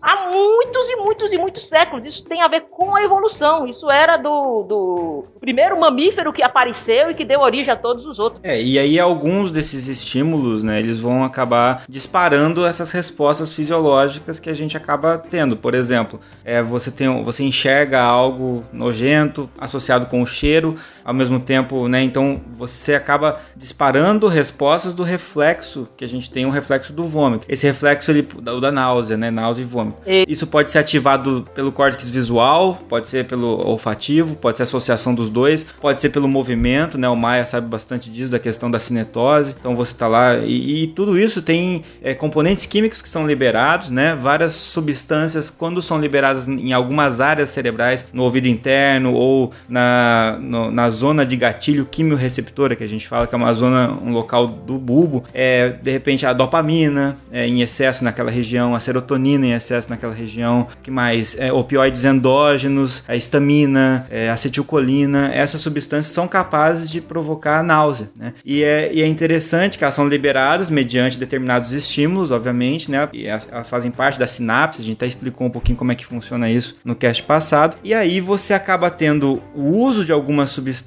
há muitos e muitos e muitos séculos. Isso tem a ver com a evolução. Isso era do, do primeiro mamífero que apareceu e que deu origem a todos os outros. É, e aí alguns desses estímulos, né, eles vão acabar disparando essas respostas fisiológicas que a gente acaba tendo. Por exemplo, é, você, tem, você enxerga algo nojento associado com o cheiro, ao mesmo tempo, né, então você acaba disparando respostas do reflexo, que a gente tem um reflexo do vômito. Esse reflexo, ele, o da náusea, né, náusea e vômito. E- Isso pode ser ativado pelo córtex visual, pode ser pelo olfativo, pode ser associação dos dois, pode ser pelo movimento, né? O Maia sabe bastante disso, da questão da cinetose. Então você tá lá e, e tudo isso tem é, componentes químicos que são liberados, né? Várias substâncias, quando são liberadas em algumas áreas cerebrais, no ouvido interno ou na, no- na zona de gatilho quimiorreceptora, que a gente fala que é uma zona, um local do bulbo, é, de repente a dopamina é, em excesso naquela região, a serotonina em excesso naquela região, que mais? É, opioides endógenos, a histamina, é, acetilcolina, essas substâncias são capazes de provocar náusea, né? E é, e é interessante que elas são liberadas mediante determinados estímulos, obviamente, né? E elas fazem parte da sinapse, a gente até explicou um pouquinho como é que funciona isso no cast passado. E aí você acaba tendo o uso de algumas substâncias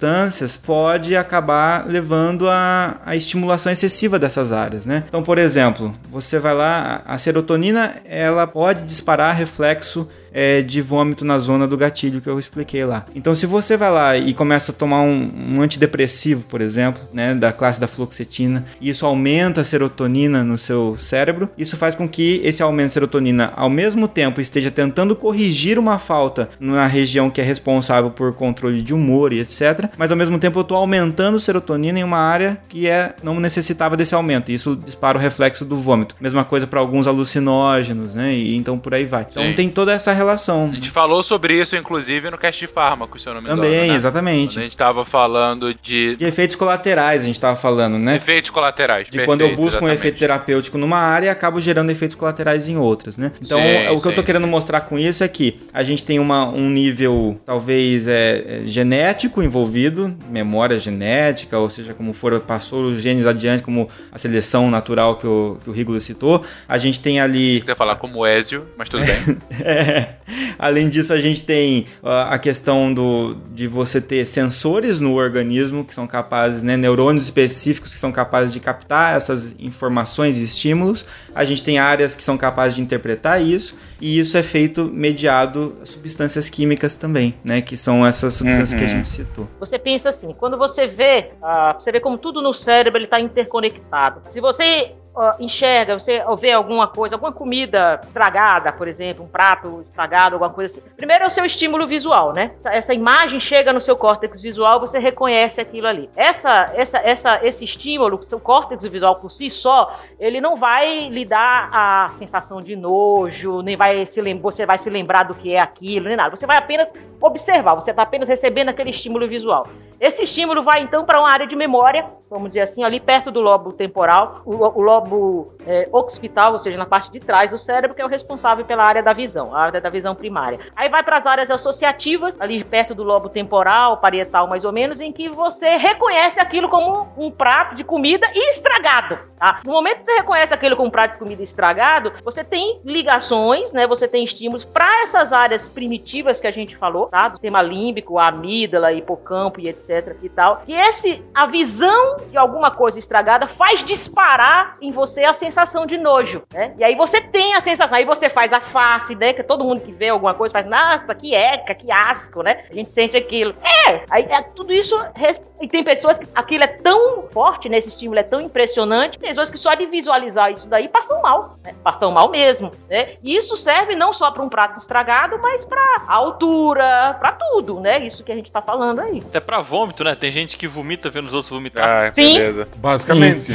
pode acabar levando a, estimulação excessiva dessas áreas, né? Então, por exemplo, você vai lá, a serotonina, ela pode disparar reflexo é, de vômito na zona do gatilho que eu expliquei lá. Então, se você vai lá e começa a tomar um, um antidepressivo, por exemplo, né, da classe da fluoxetina, e isso aumenta a serotonina no seu cérebro, isso faz com que esse aumento de serotonina, ao mesmo tempo, esteja tentando corrigir uma falta na região que é responsável por controle de humor e etc. Mas ao mesmo tempo, eu estou aumentando serotonina em uma área que é não necessitava desse aumento. E isso dispara o reflexo do vômito. Mesma coisa para alguns alucinógenos, né? E então por aí vai. Então Sim. tem toda essa relação. A gente falou sobre isso, inclusive, no cast de fármacos, se eu não me engano. Também, né? exatamente. Quando a gente tava falando de De efeitos colaterais, a gente tava falando, né? efeitos colaterais. De quando eu Perfeito, busco um exatamente. efeito terapêutico numa área acabo gerando efeitos colaterais em outras, né? Então, Sim, o que eu tô sim, querendo sim. mostrar com isso é que a gente tem uma, um nível, talvez, é, é, genético envolvido, memória genética, ou seja, como for, passou os genes adiante, como a seleção natural que o, que o Rigolo citou. A gente tem ali Você falar como Ezio, mas tudo bem. é. Além disso, a gente tem a questão do, de você ter sensores no organismo que são capazes, né, neurônios específicos que são capazes de captar essas informações e estímulos. A gente tem áreas que são capazes de interpretar isso, e isso é feito mediado a substâncias químicas também, né, que são essas substâncias que a gente citou. Você pensa assim, quando você vê, ah, você vê como tudo no cérebro ele está interconectado. Se você ah, enxerga, você vê alguma coisa, alguma comida estragada, por exemplo, um prato estragado, alguma coisa assim. Primeiro é o seu estímulo visual, né? Essa, essa imagem chega no seu córtex visual, você reconhece aquilo ali. Essa, essa, essa, esse estímulo, o seu córtex visual por si só, ele não vai lhe dar a sensação de nojo, nem vai se você vai se lembrar do que é aquilo, nem nada. Você vai apenas observar, você está apenas recebendo aquele estímulo visual. Esse estímulo vai então para uma área de memória, vamos dizer assim, ali perto do lobo temporal, o, o lobo é, occipital, ou seja, na parte de trás do cérebro, que é o responsável pela área da visão, a área da visão primária. Aí vai para as áreas associativas, ali perto do lobo temporal, parietal mais ou menos, em que você reconhece aquilo como um prato de comida estragado. Tá? No momento que você reconhece aquilo como um prato de comida estragado, você tem ligações, né? Você tem estímulos para essas áreas primitivas que a gente falou, tá? Do sistema límbico, a amígdala, hipocampo e etc e tal. E esse, a visão de alguma coisa estragada faz disparar em você a sensação de nojo, né? E aí você tem a sensação, aí você faz a face, né? Que todo mundo que vê alguma coisa faz, nossa, que eca, que asco, né? A gente sente aquilo. É, aí é, tudo isso. E tem pessoas que aquilo é tão forte, né? Esse estímulo é tão impressionante, tem pessoas que só de visualizar isso daí passam mal, né? Passam mal mesmo, né? E isso serve não só para um prato estragado, mas para altura, para tudo, né? Isso que a gente tá falando aí. Até pra vômito, né? Tem gente que vomita vendo os outros vomitar. Ah, Sim. beleza. Basicamente.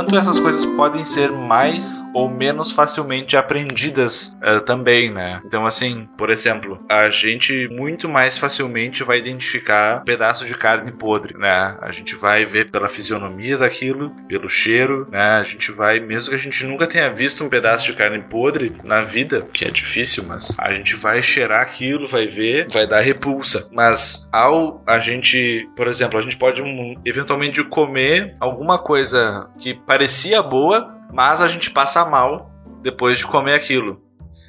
Quanto essas coisas podem ser mais ou menos facilmente aprendidas eh, também, né? Então, assim, por exemplo, a gente muito mais facilmente vai identificar um pedaço de carne podre, né? A gente vai ver pela fisionomia daquilo, pelo cheiro, né? A gente vai, mesmo que a gente nunca tenha visto um pedaço de carne podre na vida, que é difícil, mas a gente vai cheirar aquilo, vai ver, vai dar repulsa. Mas ao a gente, por exemplo, a gente pode um, eventualmente comer alguma coisa que parecia boa, mas a gente passa mal depois de comer aquilo.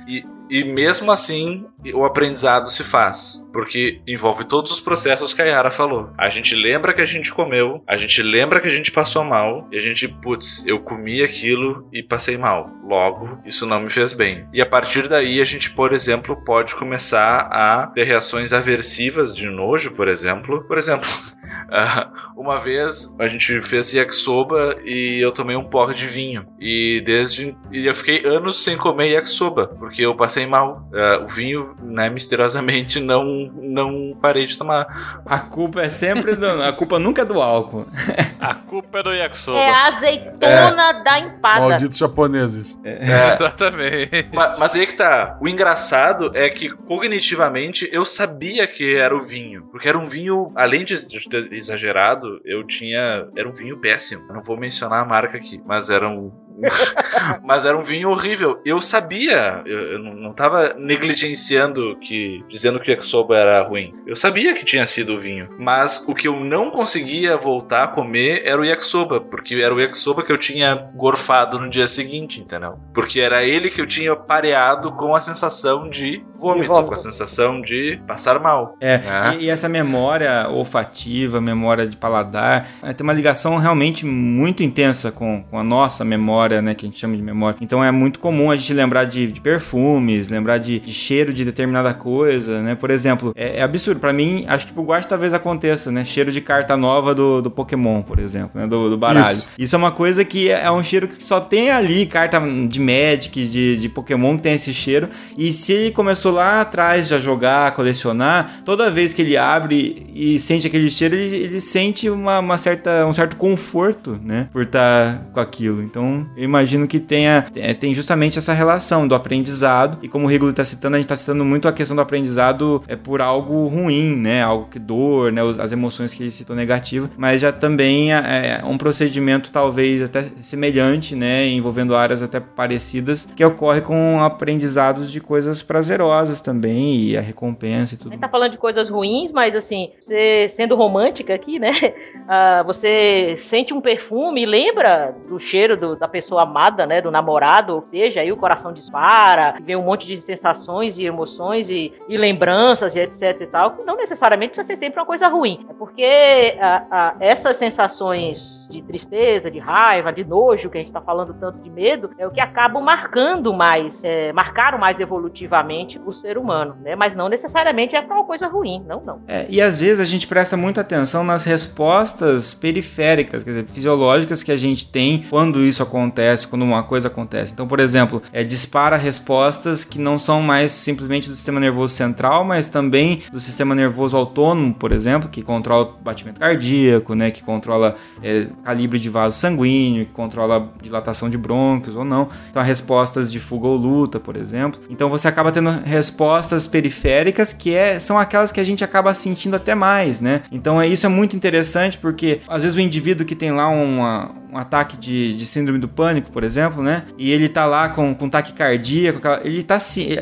E, e mesmo assim, o aprendizado se faz, porque envolve todos os processos que a Yara falou. A gente lembra que a gente comeu, a gente lembra que a gente passou mal, e a gente, putz, eu comi aquilo e passei mal. Logo, isso não me fez bem. E a partir daí, a gente, por exemplo, pode começar a ter reações aversivas de nojo, por exemplo. Por exemplo, uma vez a gente fez yakisoba e eu tomei um porre de vinho. E desde. E eu fiquei anos sem comer yakisoba, porque eu passei mal. Ah, o vinho, né, misteriosamente, não, não parei de tomar. A culpa é sempre do, a culpa nunca é do álcool. A culpa é do yakisoba. É a azeitona da empada. Malditos japoneses. Exatamente. Ma- Mas aí que tá. O engraçado é que cognitivamente eu sabia que era o vinho. Porque era um vinho, além de de ter exagerado, eu tinha. Era um vinho péssimo. Eu não vou mencionar a marca aqui, mas era um. mas era um vinho horrível. Eu sabia, eu, eu não não tava negligenciando que. dizendo que o yakisoba era ruim. Eu sabia que tinha sido o vinho. Mas o que eu não conseguia voltar a comer era o yakisoba. Porque era o yakisoba que eu tinha gorfado no dia seguinte, entendeu? Porque era ele que eu tinha pareado com a sensação de vômito, vômito. com a sensação de passar mal. É, né? e, e essa memória olfativa, memória de paladar, é, tem uma ligação realmente muito intensa com, com a nossa memória, né, que a gente chama de memória. Então é muito comum a gente lembrar de, de perfumes, lembrar de, de cheiro de determinada coisa, né? Por exemplo, é, é absurdo. Pra mim, acho que pro Guache talvez aconteça, né? Cheiro de carta nova do, do Pokémon, por exemplo, né? Do, do baralho. Isso. Isso. é uma coisa que é é um cheiro que só tem ali, carta de Magic, de, de Pokémon que tem esse cheiro. E se ele começou lá atrás já jogar, colecionar, toda vez que ele abre e sente aquele cheiro, ele, ele sente uma, uma certa, um certo conforto, né? Por estar com aquilo. Então, eu imagino que tenha, é, tem justamente essa relação do aprendizado. E como o Rigolo está citando, a gente está citando muito a questão do aprendizado é por algo ruim, né? Algo que dor, né? As emoções que ele citou negativas. Mas já também é um procedimento talvez até semelhante, né? Envolvendo áreas até parecidas, que ocorre com aprendizados de coisas prazerosas também e a recompensa e A tudo. gente tá falando de coisas ruins, mas assim, você sendo romântica aqui, né? ah, você sente um perfume e lembra do cheiro do- da pessoa amada, né? Do namorado, ou seja, aí o coração dispara, vem um monte de sensações e emoções e, e lembranças e etc e tal, que não necessariamente precisa ser sempre uma coisa ruim. É porque ah, ah, essas sensações de tristeza, de raiva, de nojo, que a gente tá falando tanto de medo, é o que acabam marcando mais, é, marcaram mais evolutivamente o ser humano, né? Mas não necessariamente é pra uma coisa ruim, não, não. É, e às vezes a gente presta muita atenção nas respostas periféricas, quer dizer, fisiológicas que a gente tem quando isso acontece acontece, quando uma coisa acontece. Então, por exemplo, é, dispara respostas que não são mais simplesmente do sistema nervoso central, mas também do sistema nervoso autônomo, por exemplo, que controla o batimento cardíaco, né, que controla é, calibre de vaso sanguíneo, que controla dilatação de brônquios ou não. Então, respostas de fuga ou luta, por exemplo. Então, você acaba tendo respostas periféricas que é, são aquelas que a gente acaba sentindo até mais, né? Então, é, isso é muito interessante porque às vezes o indivíduo que tem lá uma, um ataque de, de síndrome do pânico, por exemplo, né? E ele tá lá com, com taquicardia, com aquela, ele tá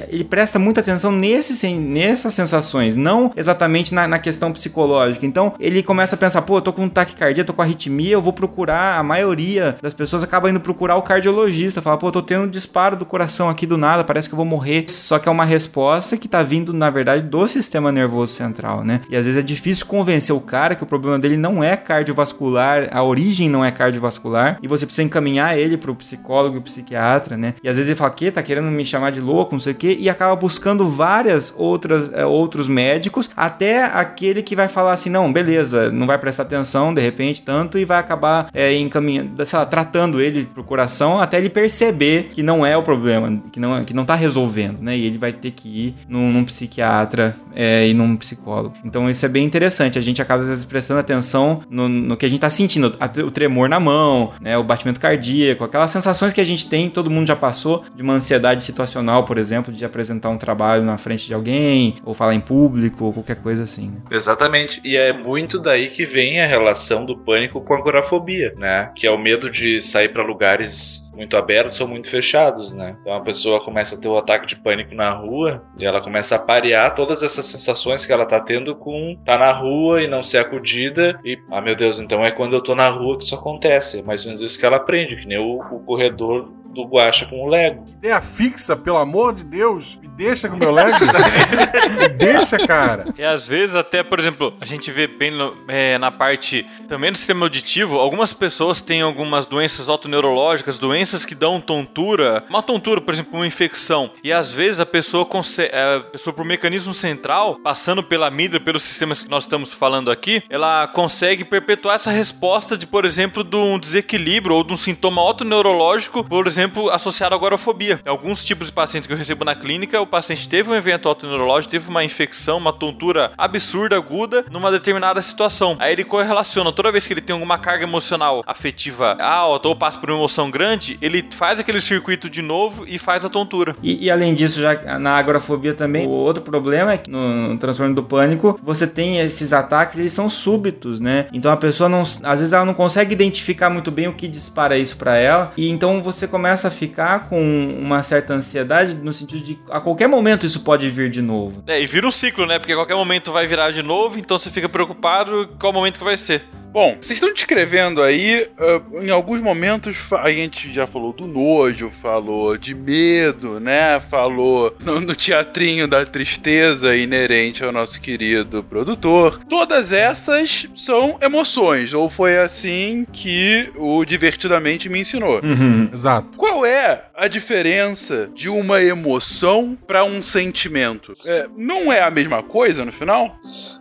ele presta muita atenção nesse, nessas sensações, não exatamente na, na, questão psicológica. Então ele começa a pensar, pô, eu tô com taquicardia, tô com arritmia, eu vou procurar. A maioria das pessoas acaba indo procurar o cardiologista, fala, pô, eu tô tendo um disparo do coração aqui do nada, parece que eu vou morrer. Só que é uma resposta que tá vindo, na verdade, do sistema nervoso central, né? E às vezes é difícil convencer o cara que o problema dele não é cardiovascular, a origem não é cardiovascular e você precisa encaminhar ele para o psicólogo e psiquiatra, né? E às vezes ele fala que tá querendo me chamar de louco, não sei o quê, e acaba buscando várias outras é, outros médicos até aquele que vai falar assim, não, beleza, não vai prestar atenção de repente tanto e vai acabar é, encaminhando, sei lá, tratando ele pro coração até ele perceber que não é o problema, que não que não tá resolvendo, né? E ele vai ter que ir num, num psiquiatra é, e num psicólogo. Então isso é bem interessante. A gente acaba às vezes prestando atenção no, no que a gente tá sentindo, o tremor na mão né, o batimento cardíaco, aquelas sensações que a gente tem, todo mundo já passou, de uma ansiedade situacional, por exemplo, de apresentar um trabalho na frente de alguém, ou falar em público, ou qualquer coisa assim. Né? Exatamente. E é muito daí que vem a relação do pânico com a agorafobia, né? Que é o medo de sair para lugares muito abertos ou muito fechados, né? Então a pessoa começa a ter o um ataque de pânico na rua e ela começa a parear todas essas sensações que ela tá tendo com tá na rua e não ser acudida e, ah meu Deus, então é quando eu tô na rua que isso acontece. É mais ou menos isso que ela aprende, que nem o, o corredor do Guacha com o Lego. Ideia fixa, pelo amor de Deus. Me deixa com o meu Lego. Deixa, cara. E às vezes até, por exemplo, a gente vê bem no, é, na parte também do sistema auditivo, algumas pessoas têm algumas doenças autoneurológicas, doenças que dão tontura. Uma tontura, por exemplo, uma infecção. E às vezes a pessoa consegue, é, a pessoa por mecanismo central, passando pela amígdala, pelos sistemas que nós estamos falando aqui, ela consegue perpetuar essa resposta de, por exemplo, de um desequilíbrio ou de um sintoma autoneurológico, por exemplo, exemplo, associado à agorafobia. Alguns tipos de pacientes que eu recebo na clínica, o paciente teve um evento autoneurológico, teve uma infecção, uma tontura absurda, aguda, numa determinada situação. Aí ele correlaciona, toda vez que ele tem alguma carga emocional afetiva alta ou passa por uma emoção grande, ele faz aquele circuito de novo e faz a tontura. E, e além disso, já na agorafobia também, o outro problema é que no, no transtorno do pânico, você tem esses ataques, eles são súbitos, né? Então a pessoa não, às vezes ela não consegue identificar muito bem o que dispara isso para ela, e então você começa a ficar com uma certa ansiedade no sentido de a qualquer momento isso pode vir de novo. É, e vira um ciclo, né? Porque a qualquer momento vai virar de novo, então você fica preocupado qual momento que vai ser. Bom, vocês estão descrevendo aí, uh, em alguns momentos a gente já falou do nojo, falou de medo, né? Falou no, no, teatrinho da tristeza inerente ao nosso querido produtor. Todas essas são emoções, ou foi assim que o Divertidamente me ensinou. Uhum, exato. Qual é a diferença de uma emoção para um sentimento? É, não é a mesma coisa no final?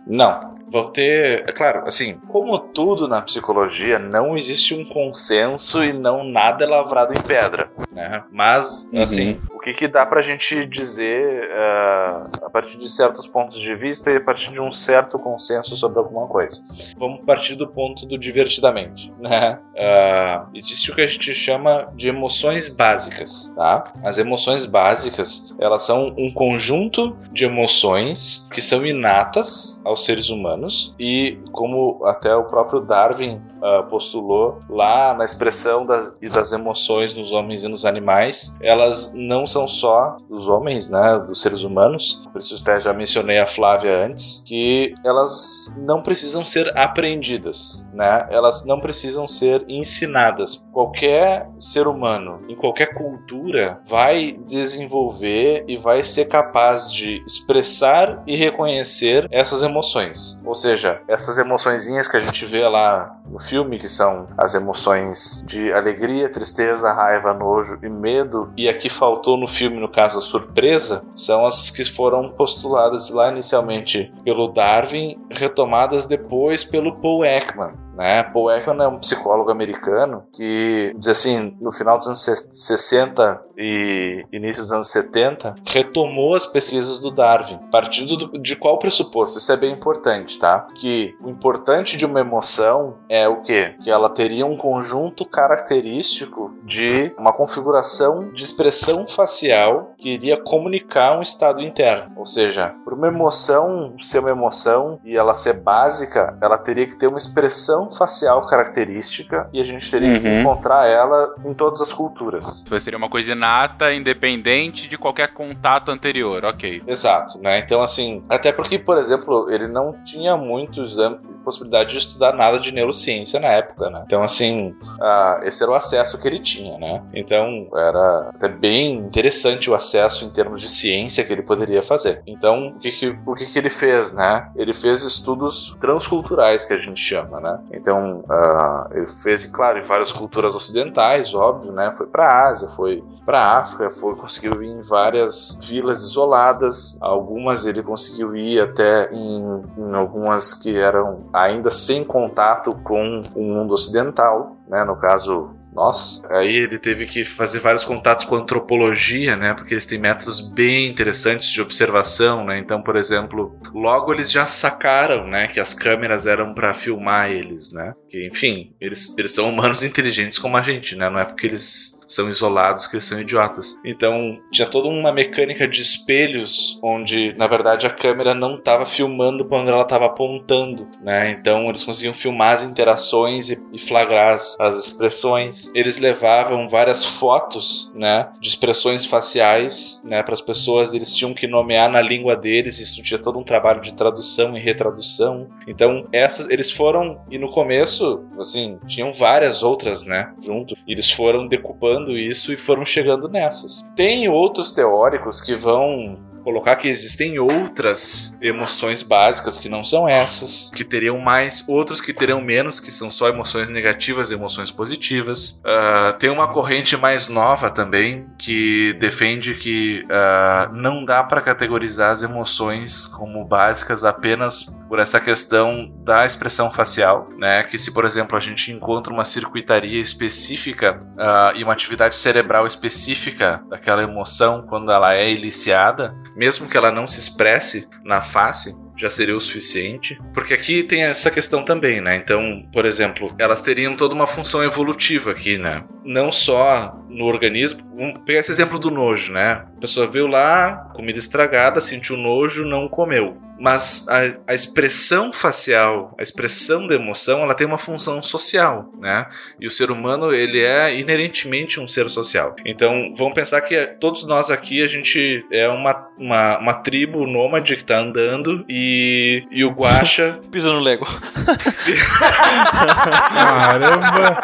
Não vão ter. É claro, assim, como tudo na psicologia, não existe um consenso e não nada é lavrado em pedra, né? Mas, uhum. assim, que, que dá pra gente dizer uh, a partir de certos pontos de vista e a partir de um certo consenso sobre alguma coisa? Vamos partir do ponto do divertidamente, né? Uh, existe o que a gente chama de emoções básicas, tá? As emoções básicas, elas são um conjunto de emoções que são inatas aos seres humanos e como até o próprio Darwin uh, postulou lá na expressão das, das emoções nos homens e nos animais, elas não são só dos homens, né, dos seres humanos. Por isso até já mencionei a Flávia antes, que elas não precisam ser aprendidas, né? Elas não precisam ser ensinadas. Qualquer ser humano, em qualquer cultura, vai desenvolver e vai ser capaz de expressar e reconhecer essas emoções. Ou seja, essas emoçõezinhas que a gente vê lá no filme, que são as emoções de alegria, tristeza, raiva, nojo e medo, e aqui faltou no filme, no caso, a surpresa, são as que foram postuladas lá inicialmente pelo Darwin, retomadas depois pelo Paul Ekman. Né? Paul Ekman é um psicólogo americano que, diz assim, no final dos anos 60 e início dos anos 70, retomou as pesquisas do Darwin, partindo do, de qual pressuposto? Isso é bem importante, tá? Que o importante de uma emoção é o quê? Que ela teria um conjunto característico de uma configuração de expressão facial que iria comunicar um estado interno. Ou seja, para uma emoção ser uma emoção e ela ser básica, ela teria que ter uma expressão facial característica e a gente teria que Uhum. encontrar ela em todas as culturas. Seria uma coisa inata, independente de qualquer contato anterior, ok. Exato, né? Então, assim, até porque, por exemplo, ele não tinha muitos exame- possibilidade de estudar nada de neurociência na época, né? Então, assim, ah, esse era o acesso que ele tinha, né? Então, era até bem interessante o acesso em termos de ciência que ele poderia fazer. Então, o que que, o que, que ele fez, né? Ele fez estudos transculturais, que a gente chama, né? Então, ah, ele fez, claro, em várias culturas ocidentais, óbvio, né? Foi para Ásia, foi para África, foi conseguiu ir em várias vilas isoladas. Algumas ele conseguiu ir até em, em algumas que eram ainda sem contato com o mundo ocidental, né? No caso nós. Aí ele teve que fazer vários contatos com antropologia, né? Porque eles têm métodos bem interessantes de observação, né? Então, por exemplo, logo eles já sacaram, né, que as câmeras eram para filmar eles, né? Que, enfim, eles, eles são humanos inteligentes como a gente, né? Não é porque eles são isolados que eles são idiotas. Então, tinha toda uma mecânica de espelhos onde, na verdade, a câmera não estava filmando onde ela estava apontando, né? Então, eles conseguiam filmar as interações e, e flagrar as, as expressões. Eles levavam várias fotos, né, de expressões faciais, né, para as pessoas. Eles tinham que nomear na língua deles. Isso tinha todo um trabalho de tradução e retradução. Então, essas eles foram e no começo, assim, tinham várias outras, né, junto. Eles foram decupando isso e foram chegando nessas. Tem outros teóricos que vão colocar que existem outras emoções básicas que não são essas, que teriam mais, outros que teriam menos, que são só emoções negativas e emoções positivas. Ah, tem uma corrente mais nova também que defende que ah, não dá para categorizar as emoções como básicas apenas por essa questão da expressão facial, né? Que se, por exemplo, a gente encontra uma circuitaria específica ah, e uma atividade cerebral específica daquela emoção quando ela é eliciada, mesmo que ela não se expresse na face, já seria o suficiente. Porque aqui tem essa questão também, né? Então, por exemplo, elas teriam toda uma função evolutiva aqui, né? Não só no organismo. Vamos pegar esse exemplo do nojo, né? A pessoa veio lá, comida estragada, sentiu nojo, não comeu. Mas a, a expressão facial, a expressão da emoção, ela tem uma função social, né? E o ser humano, ele é inerentemente um ser social. Então, vamos pensar que todos nós aqui, a gente é uma, uma, uma tribo nômade que tá andando e, e o Guaxa Pisa no Lego. Caramba!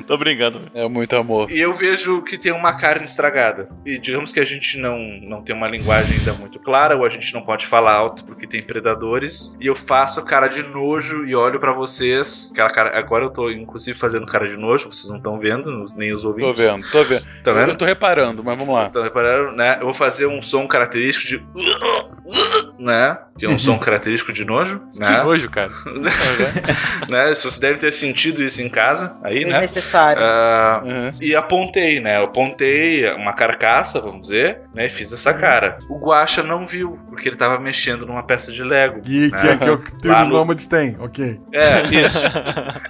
Tô brincando. É muito amor. E eu vejo que tem uma carne estragada. E digamos que a gente não, não tem uma linguagem ainda muito clara, ou a gente não pode falar alto porque tem predadores. E eu faço cara de nojo e olho pra vocês. Aquela cara, agora eu tô inclusive fazendo cara de nojo, vocês não estão vendo, nem os Tô ouvintes. vendo, tô vendo. Tá vendo? Eu tô reparando, mas vamos lá. Então, repararam, né? Eu vou fazer um som característico de. Né? Que é um som característico de nojo. Que Né? nojo, cara. né? Vocês devem ter sentido isso em casa aí, É né? necessário. Ah, Uhum. e apontei, né? Eu apontei uma carcaça, vamos dizer, né? E fiz essa cara. O Guaxa não viu, porque ele tava mexendo numa peça de Lego. Que, que, né? que, é o que os no- nômades têm, ok. É, isso.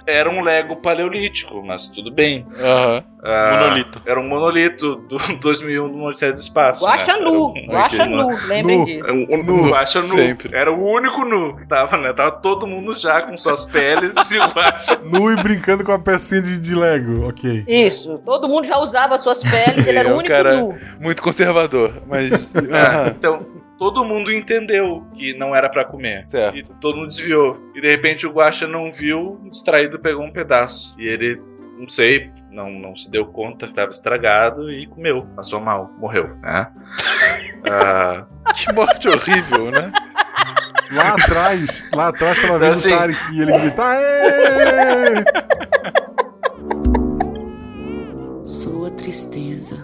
Era um Lego paleolítico, mas tudo bem. Aham. Ah, Monolito. Era um monolito do 2001 do Odisseia do Espaço. Guaxa né? nu, um- ok, nu, lembrem Nu. disso. Era um, um Nu, Guaxa nu. sempre. Era o único nu que tava, né? Tava todo mundo já com suas peles e o Guaxa Nu e brincando com a pecinha de, de Lego, ok. Isso, todo mundo já usava suas peles, ele era É, o o único cara- nu. Muito conservador, mas. É, Aham. então, todo mundo entendeu que não era pra comer. Certo. E todo mundo desviou. E de repente o Guaxa não viu, distraído, pegou um pedaço. E ele, não sei, não, não se deu conta que tava estragado e comeu. Passou mal, morreu, né? Ah, Que morte horrível, né? Lá atrás, lá atrás tava vendo Assim- o Tarek e ele grita, Aê! Sou a tristeza.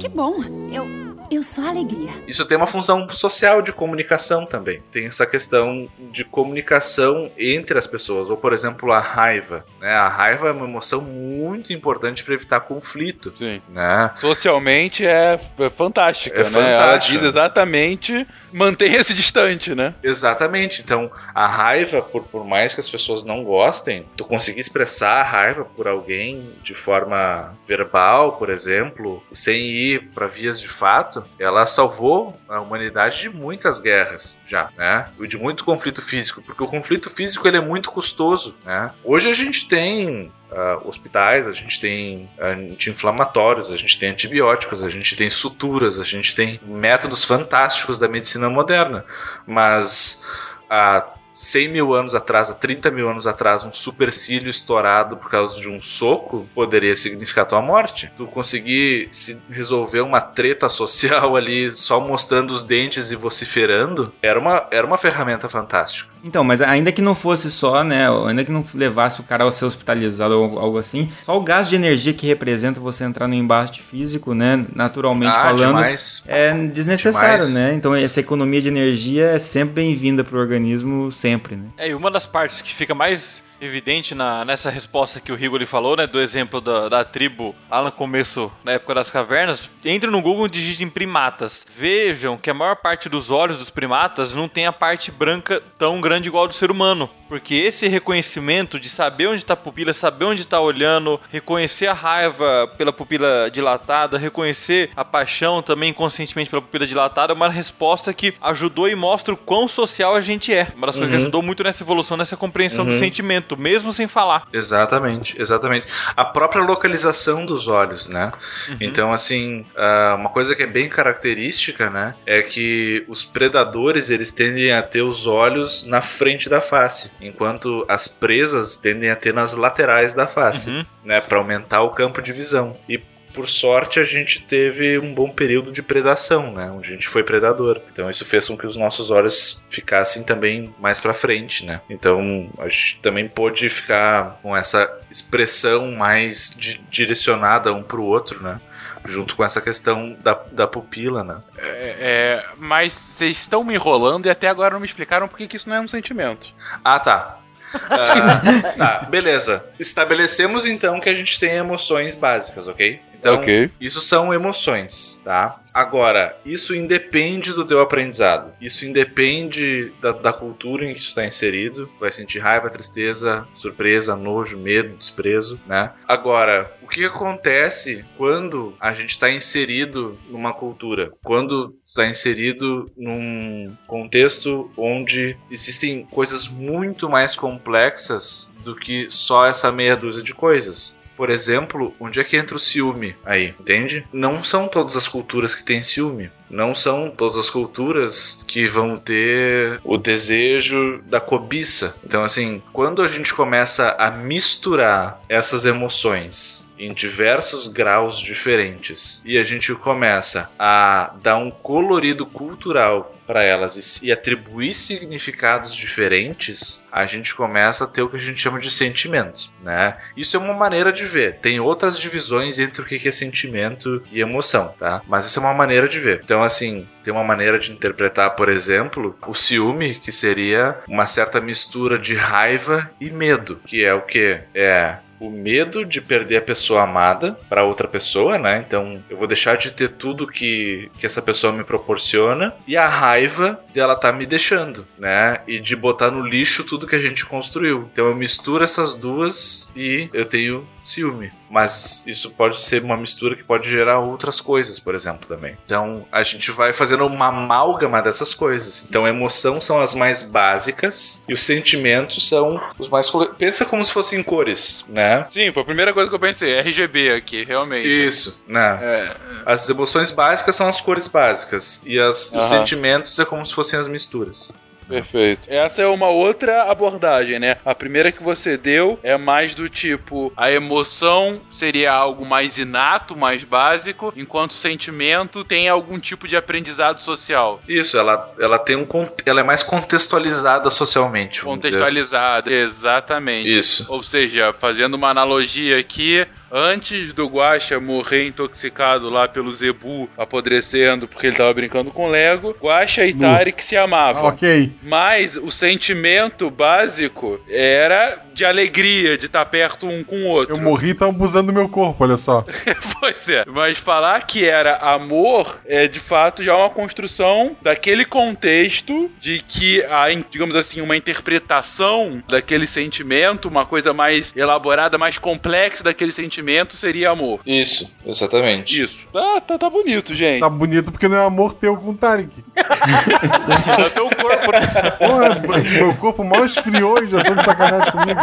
Que bom. Eu. Eu sou a alegria. Isso tem uma função social de comunicação também. Tem essa questão de comunicação entre as pessoas. Ou, por exemplo, a raiva. Né? A raiva é uma emoção muito importante para evitar conflito. Sim. Né? Socialmente é, é fantástica, É né? Ela fantástica. diz exatamente mantenha-se distante, né? Exatamente. Então, a raiva, por, por mais que as pessoas não gostem, tu conseguir expressar a raiva por alguém de forma verbal, por exemplo, sem ir para vias de fato, ela salvou a humanidade de muitas guerras já, né? E de muito conflito físico, porque o conflito físico ele é muito custoso, né? Hoje a gente tem ah, hospitais, a gente tem anti-inflamatórios, a gente tem antibióticos, a gente tem suturas, a gente tem métodos fantásticos da medicina moderna. Mas há 100 mil anos atrás, há 30 mil anos atrás, um supercílio estourado por causa de um soco poderia significar tua morte. Tu conseguir se resolver uma treta social ali só mostrando os dentes e vociferando era uma, era uma ferramenta fantástica. Então, mas ainda que não fosse só, né? Ainda que não levasse o cara a ser hospitalizado ou algo assim, só o gasto de energia que representa você entrar no embate físico, né? Naturalmente Ah, falando, demais. é desnecessário, Demais. né? Então essa economia de energia é sempre bem-vinda pro organismo, sempre, né? É, e uma das partes que fica mais evidente na, nessa resposta que o Rigoli falou, né, do exemplo da, da tribo lá no começo, na época das cavernas, entre no Google e digitem primatas. Vejam que a maior parte dos olhos dos primatas não tem a parte branca tão grande igual ao do ser humano. Porque esse reconhecimento de saber onde está a pupila, saber onde está olhando, reconhecer a raiva pela pupila dilatada, reconhecer a paixão também inconscientemente pela pupila dilatada, é uma resposta que ajudou e mostra o quão social a gente é. Uma das coisas que Uhum. ajudou muito nessa evolução, nessa compreensão do Uhum. sentimento, mesmo sem falar. Exatamente, exatamente. A própria localização dos olhos, né? Então, assim, ah, uma coisa que é bem característica, né? É que os predadores, eles tendem a ter os olhos na frente da face, enquanto as presas tendem a ter nas laterais da face, Uhum. né? Para aumentar o campo de visão. E por sorte, a gente teve um bom período de predação, né? Onde a gente foi predador. Então isso fez com que os nossos olhos ficassem também mais pra frente, né? Então a gente também pôde ficar com essa expressão mais di- direcionada um pro outro, né? Junto com essa questão da, da pupila, né? É, é, mas vocês estão me enrolando e até agora não me explicaram por que isso não é um sentimento. Ah, tá. Ah, tá, beleza. Estabelecemos então que a gente tem emoções básicas, ok? Então, Ok. isso são emoções, tá? Agora, isso independe do teu aprendizado. Isso independe da, da cultura em que tu está inserido. Tu vai sentir raiva, tristeza, surpresa, nojo, medo, desprezo, né? Agora, o que acontece quando a gente está inserido numa cultura? Quando está inserido num contexto onde existem coisas muito mais complexas do que só essa meia dúzia de coisas. Por exemplo, onde é que entra o ciúme aí, entende? Não são todas as culturas que têm ciúme. Não são todas as culturas que vão ter o desejo da cobiça. Então, assim, quando a gente começa a misturar essas emoções em diversos graus diferentes e a gente começa a dar um colorido cultural para elas e, atribuir significados diferentes, a gente começa a ter o que a gente chama de sentimento, né? Isso é uma maneira de ver. Tem outras divisões entre o que que é sentimento e emoção, tá? Mas essa é uma maneira de ver. Então, assim, tem uma maneira de interpretar, por exemplo, o ciúme, que seria uma certa mistura de raiva e medo, que é o que? É o medo de perder a pessoa amada para outra pessoa, né? Então eu vou deixar de ter tudo que, que essa pessoa me proporciona e a raiva dela tá me deixando, né? E de botar no lixo tudo que a gente construiu. Então eu misturo essas duas e eu tenho ciúme. Mas isso pode ser uma mistura que pode gerar outras coisas, por exemplo, também. Então a gente vai fazendo uma amálgama dessas coisas. Então a emoção são as mais básicas e os sentimentos são os mais. Pensa como se fossem cores, né? Sim, foi a primeira coisa que eu pensei. RGB aqui, realmente. Isso, né? É, As emoções básicas são as cores básicas e as, os Aham. sentimentos é como se fossem as misturas. Perfeito. Essa é uma outra abordagem, né? A primeira que você deu é mais do tipo: a emoção seria algo mais inato, mais básico, enquanto o sentimento tem algum tipo de aprendizado social. Isso, ela, ela tem um ela é mais contextualizada socialmente. vamos dizer assim. Exatamente. Isso. Ou seja, fazendo uma analogia aqui, antes do Guaxa morrer intoxicado lá pelo Zebu, apodrecendo porque ele tava brincando com Lego, Guaxa e. Tarek se amavam. Ah, ok. Mas o sentimento básico era de alegria de estar perto um com o outro. Eu morri e tá abusando do meu corpo, olha só. Pois é. Mas falar que era amor é de fato já uma construção daquele contexto de que a, in- digamos assim, uma interpretação daquele sentimento, uma coisa mais elaborada, mais complexa daquele sentimento seria amor. Isso, exatamente. Isso. Ah, tá, tá bonito, gente. Tá bonito porque não é amor teu com o Tarek. É o teu corpo, né? Porra, meu corpo mal esfriou e já tá de sacanagem comigo.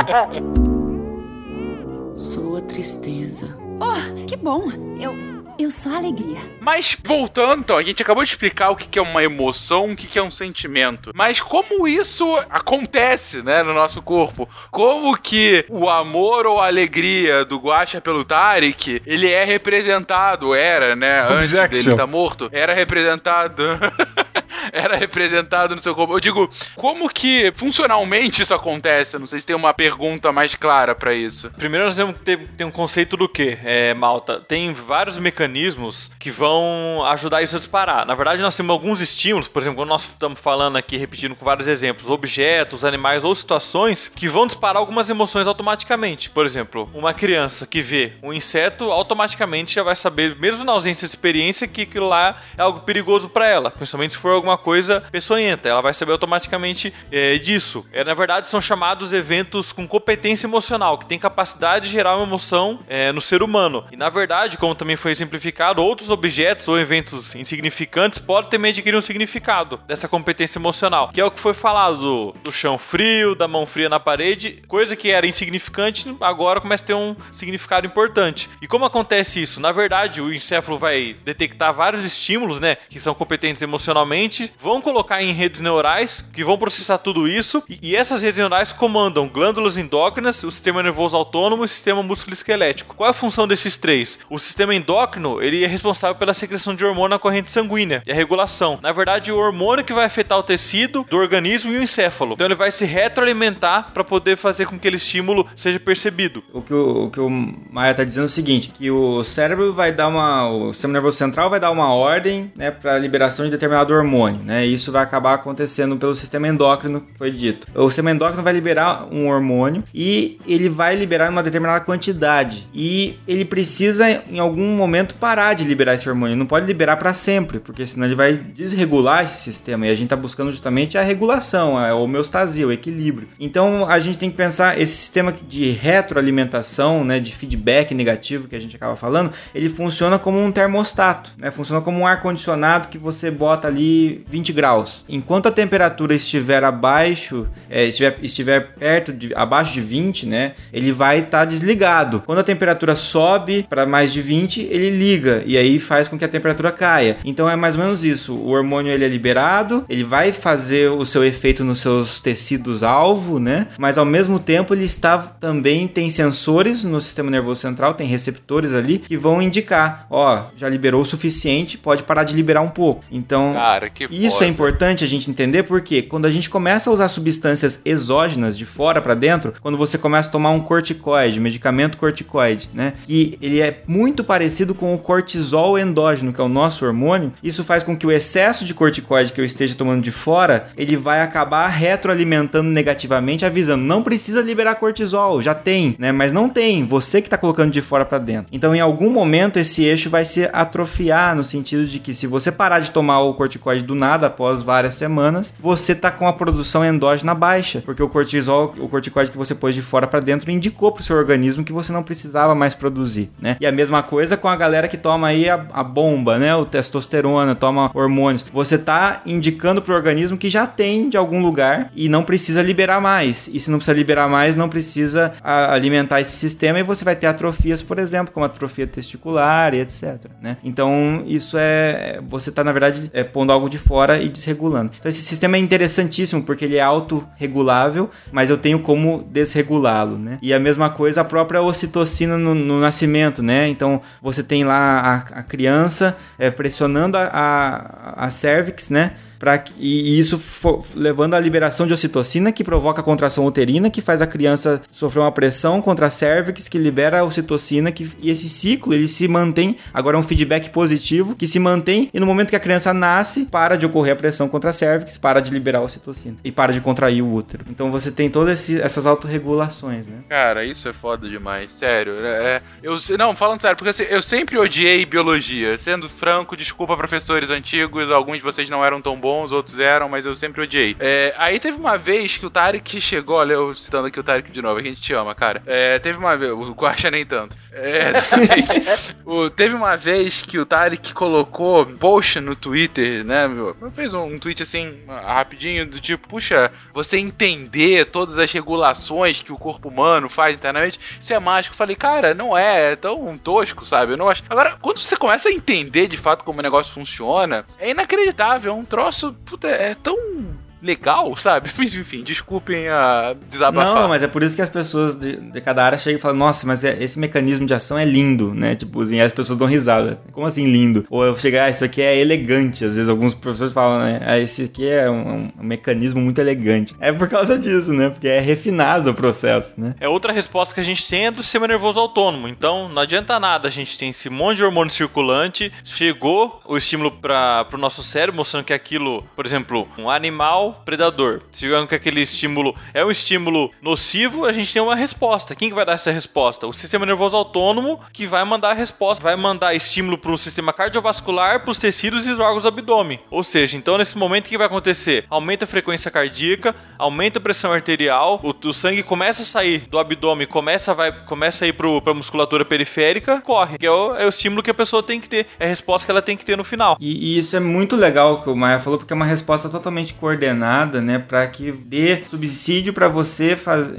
Sou a tristeza. Oh, que bom. Eu, eu sou alegria. Mas voltando, então, a gente acabou de explicar o que que é uma emoção, o que que é um sentimento. Mas como isso acontece, né, no nosso corpo? Como que o amor ou a alegria do Guaxa pelo Tarek, ele é representado, era, né, antes Objection. dele estar morto, era representado... Era representado no seu corpo. Eu digo, como que funcionalmente isso acontece? Eu não sei se tem uma pergunta mais clara pra isso. Primeiro nós temos que ter, ter um conceito do que, é, Malta? Tem vários mecanismos que vão ajudar isso a disparar. Na verdade, nós temos alguns estímulos, por exemplo, quando nós estamos falando aqui, repetindo com vários exemplos, objetos, animais ou situações que vão disparar algumas emoções automaticamente. Por exemplo, uma criança que vê um inseto, automaticamente já vai saber, mesmo na ausência de experiência, que aquilo lá é algo perigoso para ela, principalmente se for alguma coisa peçonhenta. Ela vai saber automaticamente é, disso. É, na verdade, são chamados eventos com competência emocional, que tem capacidade de gerar uma emoção é, no ser humano. E na verdade, como também foi exemplificado, outros objetos ou eventos insignificantes podem também adquirir um significado dessa competência emocional, que é o que foi falado do, do chão frio, da mão fria na parede, coisa que era insignificante, agora começa a ter um significado importante. E como acontece isso? Na verdade, o encéfalo vai detectar vários estímulos, né, que são competentes emocionalmente, vão colocar em redes neurais que vão processar tudo isso, e, essas redes neurais comandam glândulas endócrinas, o sistema nervoso autônomo e o sistema músculo-esquelético. Qual é a função desses três? O sistema endócrino, ele é responsável pela secreção de hormônio na corrente sanguínea e a regulação. Na verdade, o hormônio que vai afetar o tecido do organismo e o encéfalo. Então ele vai se retroalimentar para poder fazer com que aquele estímulo seja percebido. O que o, o que o Maia tá dizendo é o seguinte, que o cérebro vai dar uma... O sistema nervoso central vai dar uma ordem, né, pra liberação de determinado hormônio, né? E isso vai acabar acontecendo pelo sistema endócrino, que foi dito. O sistema endócrino vai liberar um hormônio e ele vai liberar uma determinada quantidade. E ele precisa, em algum momento, parar de liberar esse hormônio. Não pode liberar para sempre, porque senão ele vai desregular esse sistema. E a gente tá buscando justamente a regulação, a homeostasia, o equilíbrio. Então a gente tem que pensar esse sistema de retroalimentação, né, de feedback negativo que a gente acaba falando, ele funciona como um termostato, né? Funciona como um ar condicionado que você bota ali 20 graus. Enquanto a temperatura estiver abaixo, é, estiver, estiver perto de abaixo de 20, né, ele vai estar desligado. Quando a temperatura sobe para mais de 20, ele liga e aí faz com que a temperatura caia. Então é mais ou menos isso. O hormônio ele é liberado, ele vai fazer o seu efeito nos seus tecidos alvo, né? Mas ao mesmo tempo ele está também tem sensores no sistema nervoso central, tem receptores ali que vão indicar, ó, já liberou o suficiente, pode parar de liberar um pouco. Então, Cara, que isso foda. é importante a gente entender porque quando a gente começa a usar substâncias exógenas de fora para dentro, quando você começa a tomar um corticoide, medicamento corticoide, né? E ele é muito parecido com o cortisol endógeno, que é o nosso hormônio. Isso faz com que o excesso de corticoide que eu esteja tomando de fora, ele vai acabar retroalimentando negativamente, avisando, não precisa liberar cortisol, já tem, né? Mas não tem, você que tá colocando de fora para dentro. Então, em algum momento esse eixo vai se atrofiar no sentido de que se você parar de tomar o corticoide do nada após várias semanas, você tá com a produção endógena baixa, porque o cortisol, o corticoide que você pôs de fora para dentro indicou pro seu organismo que você não precisava mais produzir, né? E a mesma coisa com a galera que toma aí a, a bomba, né? O testosterona, toma hormônios. Você tá indicando pro organismo que já tem de algum lugar e não precisa liberar mais. E se não precisa liberar mais, não precisa a, alimentar esse sistema e você vai ter atrofias, por exemplo, como atrofia testicular e etc, né? Então, isso é você tá na verdade é, pondo algo de fora e desregulando. Então, esse sistema é interessantíssimo porque ele é autorregulável, mas eu tenho como desregulá-lo, né? E a mesma coisa a própria ocitocina no, no nascimento, né? Então, você tem lá a, a criança é, pressionando a, a, a cervix, né? Pra, e, isso fo- levando à liberação de ocitocina, que provoca a contração uterina, que faz a criança sofrer uma pressão contra a cervix, que libera a ocitocina, que, e esse ciclo ele se mantém, agora é um feedback positivo, que se mantém, e no momento que a criança nasce, para de ocorrer a pressão contra a cervix, para de liberar a ocitocina, e para de contrair o útero. Então você tem todas essas autorregulações, né? Cara, isso é foda demais, sério. É, eu, não, falando sério, porque assim, eu sempre odiei biologia. Sendo franco, desculpa professores antigos, alguns de vocês não eram tão bons, outros eram, mas eu sempre odiei. É, aí teve uma vez que o Tarek chegou, olha, eu citando aqui o Tarek de novo, a gente te ama, cara. É, teve uma vez, o Guaxa nem tanto. É, exatamente. O- teve uma vez que o Tarek colocou post no Twitter, né? meu, Fez um, um tweet assim, rapidinho, do tipo, puxa, você entender todas as regulações que o corpo humano faz internamente, isso é mágico. Eu falei, cara, não é, é tão tosco, sabe? Eu não acho. Agora, quando você começa a entender de fato como o negócio funciona, é inacreditável, é um troço, puta, é tão legal, sabe? Mas enfim, desculpem a desabafar. Não, mas é por isso que as pessoas de, de cada área chegam e falam, nossa, mas é- esse mecanismo de ação é lindo, né? Tipo assim, as pessoas dão risada. Como assim lindo? Ou eu chegar, ah, isso aqui é elegante. Às vezes alguns professores falam, né? Ah, esse aqui é um, um mecanismo muito elegante. É por causa disso, né? Porque é refinado o processo, né? É outra resposta que a gente tem é do sistema nervoso autônomo. Então, não adianta nada, a gente tem esse monte de hormônio circulante, chegou o estímulo para o nosso cérebro, mostrando que aquilo, por exemplo, um animal predador, chegando que aquele estímulo é um estímulo nocivo, a gente tem uma resposta. Quem que vai dar essa resposta? O sistema nervoso autônomo que vai mandar a resposta, vai mandar estímulo para o sistema cardiovascular, para os tecidos e os órgãos do abdômen. Ou seja, então nesse momento o que vai acontecer? Aumenta a frequência cardíaca, aumenta a pressão arterial, o, o sangue começa a sair do abdômen, começa, vai, começa a ir para a musculatura periférica, corre. Que é o, é o estímulo que a pessoa tem que ter, é a resposta que ela tem que ter no final. E, e isso é muito legal que o Maia falou, porque é uma resposta totalmente coordenada, né? Para que dê subsídio para você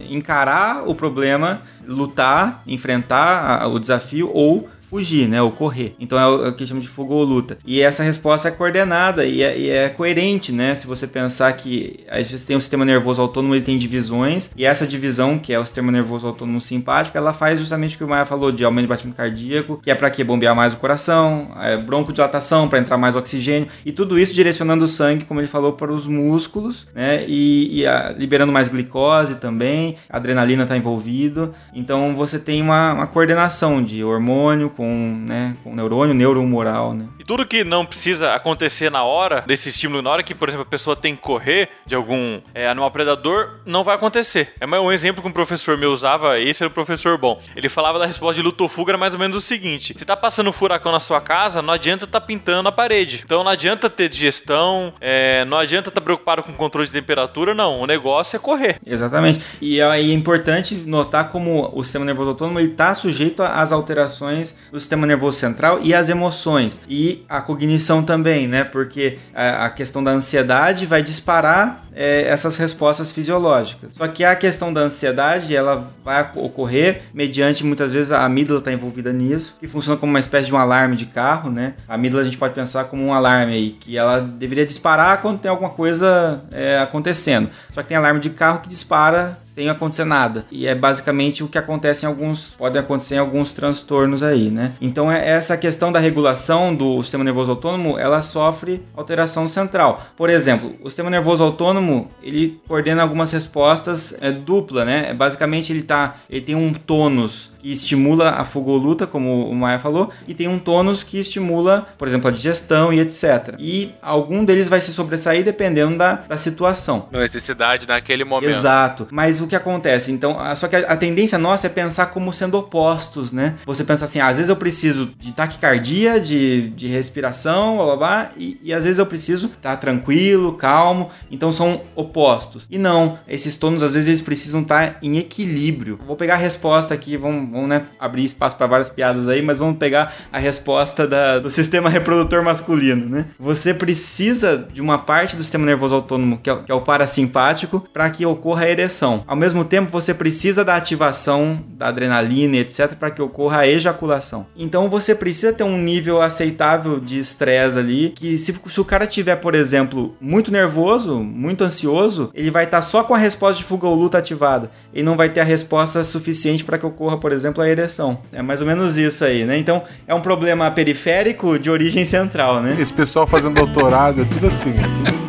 encarar o problema, lutar, enfrentar o desafio ou fugir, né? Ou correr. Então é o é o que chama de fuga ou luta. E essa resposta é coordenada e é, e é coerente, né? Se você pensar que às vezes tem um sistema nervoso autônomo, ele tem divisões, e essa divisão, que é o sistema nervoso autônomo simpático, ela faz justamente o que o Maia falou de aumento de batimento cardíaco, que é para que bombear mais o coração, é, broncodilatação para entrar mais oxigênio, e tudo isso direcionando o sangue, como ele falou, para os músculos, né? E, e, a- liberando mais glicose também, adrenalina está envolvido. Então você tem uma, uma coordenação de hormônio com, né, com neurônio, neurohumoral, né? E tudo que não precisa acontecer na hora desse estímulo, na hora que, por exemplo, a pessoa tem que correr de algum é, animal predador, não vai acontecer. É um exemplo que um professor meu usava, esse era o professor bom. Ele falava da resposta de luto ou fuga, era mais ou menos o seguinte: se tá passando um furacão na sua casa, não adianta tá pintando a parede. Então não adianta ter digestão, é, não adianta tá preocupado com controle de temperatura, não. O negócio é correr. Exatamente. E aí é importante notar como o sistema nervoso autônomo está sujeito às alterações do sistema nervoso central e às emoções. E a cognição também, né? Porque a, a questão da ansiedade vai disparar é, essas respostas fisiológicas. Só que a questão da ansiedade, ela vai ocorrer mediante, muitas vezes, a amígdala está envolvida nisso, que funciona como uma espécie de um alarme de carro, né? A amígdala a gente pode pensar como um alarme aí, que ela deveria disparar quando tem alguma coisa é, acontecendo. Só que tem alarme de carro que dispara sem acontecer nada. E é basicamente o que acontece em alguns, pode acontecer em alguns transtornos aí, né? Então é essa questão da regulação do sistema nervoso autônomo, ela sofre alteração central. Por exemplo, o sistema nervoso autônomo, ele coordena algumas respostas é, dupla, né? É, Basicamente ele tá, ele tem um tônus que estimula a fuga ou luta, como o Maia falou, e tem um tônus que estimula, por exemplo, a digestão e etc. E algum deles vai se sobressair dependendo da, da situação. Necessidade naquele momento. Exato. Mas o que acontece? Então, só que a, tendência nossa é pensar como sendo opostos, né? Você pensa assim, ah, às vezes eu preciso de taquicardia, de, de respiração, blá blá blá, e, e às vezes eu preciso estar tranquilo, calmo. Então são opostos. E não, esses tônus às vezes eles precisam estar em equilíbrio. Vou pegar a resposta aqui, vamos, vamos né, abrir espaço para várias piadas aí, mas vamos pegar a resposta da- do sistema reprodutor masculino, né? Você precisa de uma parte do sistema nervoso autônomo, que é, o- que é o parasimpático, para que ocorra a ereção. Ao mesmo tempo, você precisa da ativação da adrenalina, etc, para que ocorra a ejaculação. Então, você precisa ter um nível aceitável de estresse ali, que se, se o cara tiver, por exemplo, muito nervoso, muito ansioso, ele vai estar só com a resposta de fuga ou luta ativada. Ele não vai ter a resposta suficiente para que ocorra, por exemplo, a ereção. É mais ou menos isso aí, né? Então, é um problema periférico de origem central, né? Esse pessoal fazendo doutorado é tudo assim. é tudo-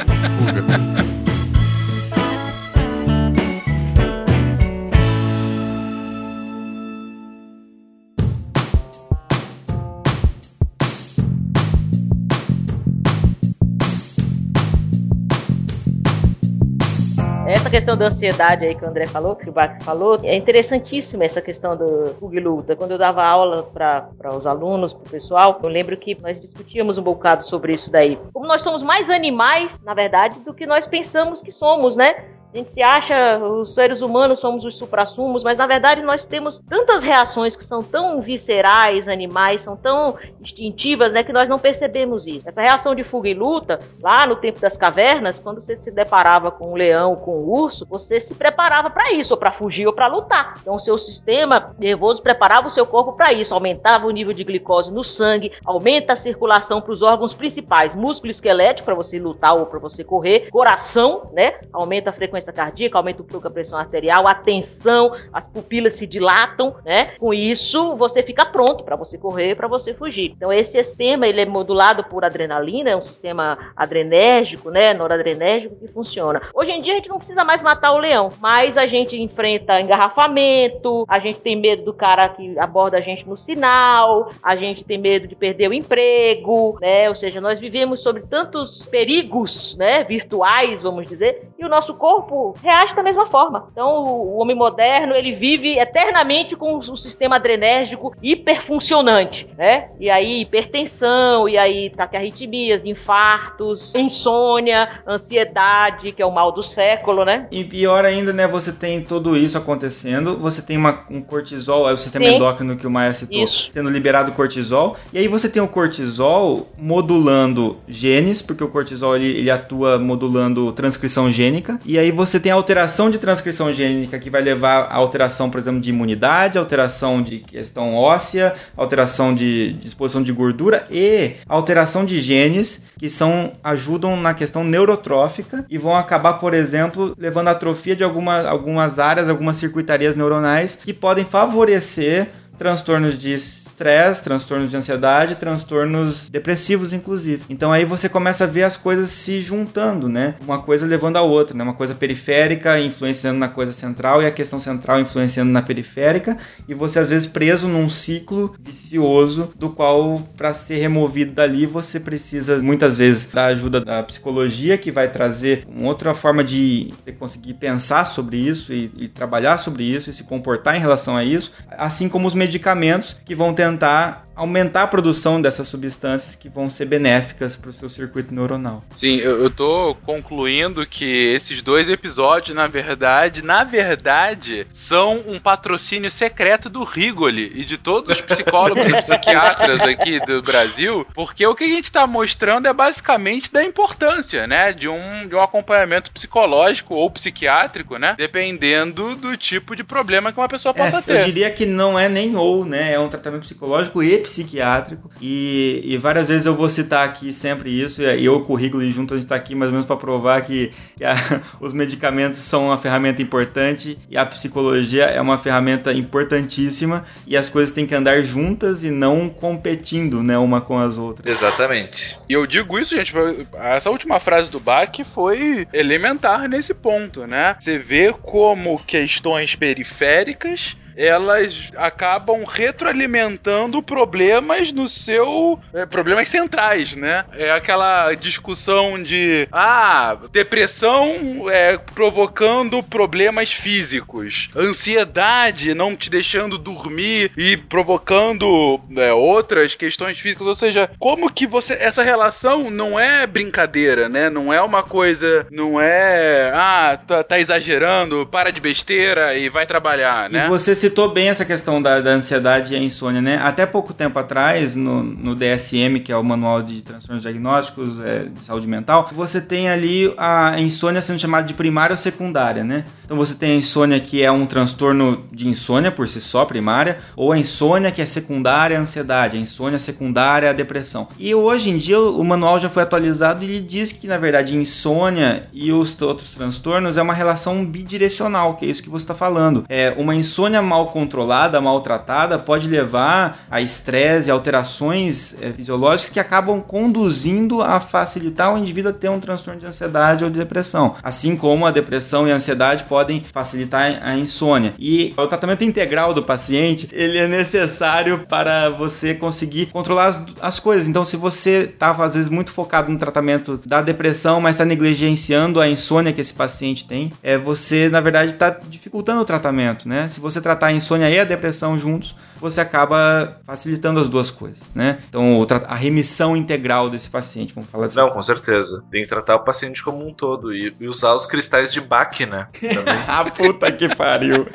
questão da ansiedade aí que o André falou, que o Bach falou, é interessantíssima essa questão do e luta. Quando eu dava aula para os alunos, para o pessoal, eu lembro que nós discutíamos um bocado sobre isso daí. Como nós somos mais animais, na verdade, do que nós pensamos que somos, né? A gente se acha, os seres humanos somos os suprassumos, mas na verdade nós temos tantas reações que são tão viscerais, animais, são tão instintivas, né, que nós não percebemos isso. Essa reação de fuga e luta, lá no tempo das cavernas, quando você se deparava com um leão, com um urso, você se preparava para isso, ou para fugir ou para lutar. Então o seu sistema nervoso preparava o seu corpo para isso, aumentava o nível de glicose no sangue, aumenta a circulação para os órgãos principais, músculo esquelético para você lutar ou para você correr, coração, né, aumenta a frequência frequência cardíaca, aumenta um pouco a pressão arterial, a tensão, as pupilas se dilatam, né? Com isso, você fica pronto para você correr, para você fugir. Então, esse sistema ele é modulado por adrenalina, é um sistema adrenérgico, né? Noradrenérgico que funciona. Hoje em dia, a gente não precisa mais matar o leão, mas a gente enfrenta engarrafamento, a gente tem medo do cara que aborda a gente no sinal, a gente tem medo de perder o emprego, né? Ou seja, nós vivemos sobre tantos perigos, né? Virtuais, vamos dizer, e o nosso corpo corpo reage da mesma forma. Então, o homem moderno, ele vive eternamente com o sistema adrenérgico hiperfuncionante, né? E aí, hipertensão, e aí taquiarritmias, infartos, insônia, ansiedade, que é o mal do século, né? E pior ainda, né, você tem tudo isso acontecendo, você tem uma, um cortisol, é o sistema Sim. endócrino que o Maia citou, Isso. sendo liberado cortisol, e aí você tem o cortisol modulando genes, porque o cortisol ele, ele atua modulando transcrição gênica, e aí você tem a alteração de transcrição gênica que vai levar a alteração, por exemplo, de imunidade, alteração de questão óssea, alteração de disposição de gordura e alteração de genes que são ajudam na questão neurotrófica e vão acabar, por exemplo, levando à atrofia de alguma, algumas áreas, algumas circuitarias neuronais que podem favorecer transtornos de estresse, transtornos de ansiedade, transtornos depressivos, inclusive. Então aí você começa a ver as coisas se juntando, né? Uma coisa levando a outra, né? Uma coisa periférica influenciando na coisa central e a questão central influenciando na periférica e você às vezes preso num ciclo vicioso do qual para ser removido dali você precisa muitas vezes da ajuda da psicologia que vai trazer uma outra forma de você conseguir pensar sobre isso e, e trabalhar sobre isso e se comportar em relação a isso, assim como os medicamentos que vão tentar tentar aumentar a produção dessas substâncias que vão ser benéficas para o seu circuito neuronal. Sim, eu, eu tô concluindo que esses dois episódios, na verdade, na verdade, são um patrocínio secreto do Rigoli e de todos os psicólogos e psiquiatras aqui do Brasil, porque o que a gente tá mostrando é basicamente da importância, né, de um, de um acompanhamento psicológico ou psiquiátrico, né, dependendo do tipo de problema que uma pessoa possa É, ter. eu diria que não é nem ou, né? É um tratamento psicológico e psiquiátrico. E, e várias vezes eu vou citar aqui sempre isso. E eu, o currículo junto, a gente tá aqui mais ou menos para provar que, que a- os medicamentos são uma ferramenta importante e a psicologia é uma ferramenta importantíssima. E as coisas têm que andar juntas e não competindo, né? Uma com as outras. Exatamente. E eu digo isso, gente, essa última frase do Bach foi elementar nesse ponto, né? Você vê como questões periféricas elas acabam retroalimentando problemas no seu. é, problemas centrais, né? É aquela discussão de. Ah, depressão é, provocando problemas físicos, ansiedade não te deixando dormir e provocando é, outras questões físicas. Ou seja, como que você. Essa relação não é brincadeira, né? Não é uma coisa. Não é. Ah, tá, tá exagerando, para de besteira e vai trabalhar, né? E você citou bem essa questão da, da ansiedade e a insônia, né? Até pouco tempo atrás, no, no DSM, que é o Manual de Transtornos Diagnósticos é, de Saúde Mental, você tem ali a insônia sendo chamada de primária ou secundária, né? Então você tem a insônia que é um transtorno de insônia por si só, primária, ou a insônia que é secundária à ansiedade, a insônia secundária à depressão. E hoje em dia o manual já foi atualizado e ele diz que, na verdade, insônia e os outros transtornos é uma relação bidirecional, que é isso que você está falando. É uma insônia mal controlada, maltratada, pode levar a estresse, alterações é, fisiológicas que acabam conduzindo a facilitar o indivíduo a ter um transtorno de ansiedade ou de depressão. Assim como a depressão e a ansiedade podem facilitar a insônia. E o tratamento integral do paciente, ele é necessário para você conseguir controlar as, as coisas. Então, se você estava às vezes muito focado no tratamento da depressão, mas está negligenciando a insônia que esse paciente tem, é você, na verdade, está dificultando o tratamento, né? Se você tratar a insônia e a depressão juntos, você acaba facilitando as duas coisas, né? Então, a remissão integral desse paciente, vamos falar assim. Não, com certeza. Tem que tratar o paciente como um todo e, e usar os cristais de Bach, né? Ah, puta que pariu.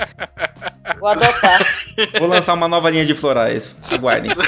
Vou adotar. Vou lançar uma nova linha de florais. Aguardem.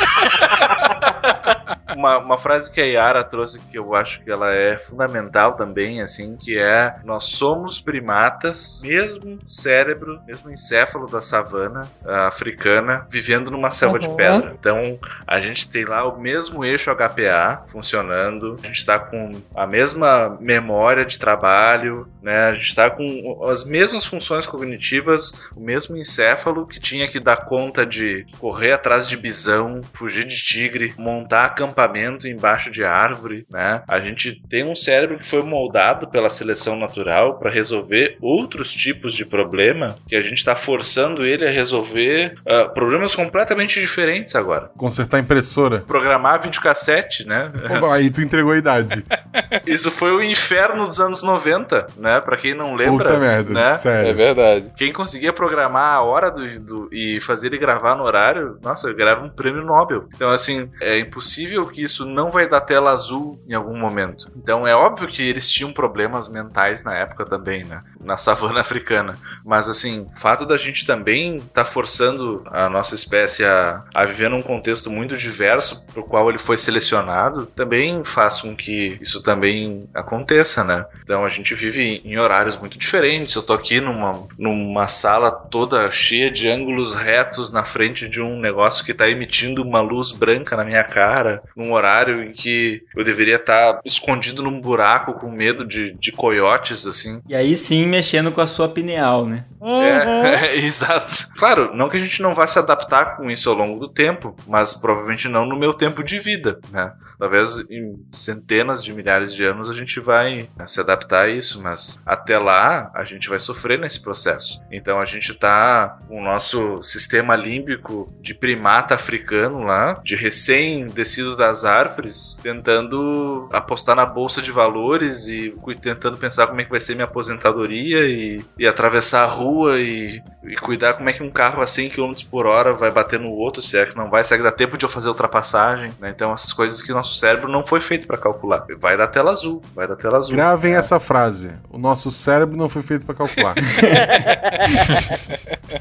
uma, uma frase que a Yara trouxe que eu acho que ela é fundamental também, assim, que é nós somos primatas, mesmo cérebro, mesmo encéfalo da savana ah, africana, vivendo numa selva de Uhum. pedra. Então, a gente tem lá o mesmo eixo HPA funcionando, a gente está com a mesma memória de trabalho, né? A gente está com as mesmas funções cognitivas, o mesmo encéfalo que tinha que dar conta de correr atrás de bisão, fugir de tigre, montar acampamento embaixo de árvore, né? A gente tem um cérebro que foi moldado pela seleção natural para resolver outros tipos de problema que a gente está forçando ele a resolver ah, problemas completamente diferentes agora. Consertar impressora. Programar videocassete, né? Pô, aí tu entregou a idade. Isso foi o inferno dos anos 90, né? Pra quem não lembra. Puta merda, né? sério. É verdade. Quem conseguia programar a hora do, do- e fazer ele gravar no horário, nossa, ele ganhava um prêmio Nobel. Então, assim, é impossível que isso não vai dar tela azul em algum momento. Então, é óbvio que eles tinham problemas mentais na época também, né? Na savana africana. Mas, assim, o fato da gente também estar forçando a nossa espécie a, a viver num contexto muito diverso pro qual ele foi selecionado, também faz com que isso também aconteça, né? Então a gente vive em horários muito diferentes. Eu tô aqui numa, numa sala toda cheia de ângulos retos na frente de um negócio que tá emitindo uma luz branca na minha cara, num horário em que eu deveria estar escondido num buraco com medo de, de coiotes, assim. E aí sim, mexendo com a sua pineal, né? Uhum. É, exato. Claro, não que a gente não vá se adaptar com isso ao longo do tempo, mas provavelmente não no meu tempo de vida, né? Talvez em centenas de milhares de anos a gente vai né, se adaptar a isso, mas até lá a gente vai sofrer nesse processo. Então a gente tá com o nosso sistema límbico de primata africano lá, de recém-descido das árvores, tentando apostar na bolsa de valores e tentando pensar como é que vai ser minha aposentadoria e, e atravessar a rua e, e cuidar como é que um carro a 100 km por hora vai bater no outro, se é que não vai, será que dá tempo de eu fazer ultrapassagem, né? Então essas coisas que o nosso cérebro não foi feito para calcular. Vai dar tela azul, vai dar tela azul. Gravem É. essa frase. O nosso cérebro não foi feito pra calcular.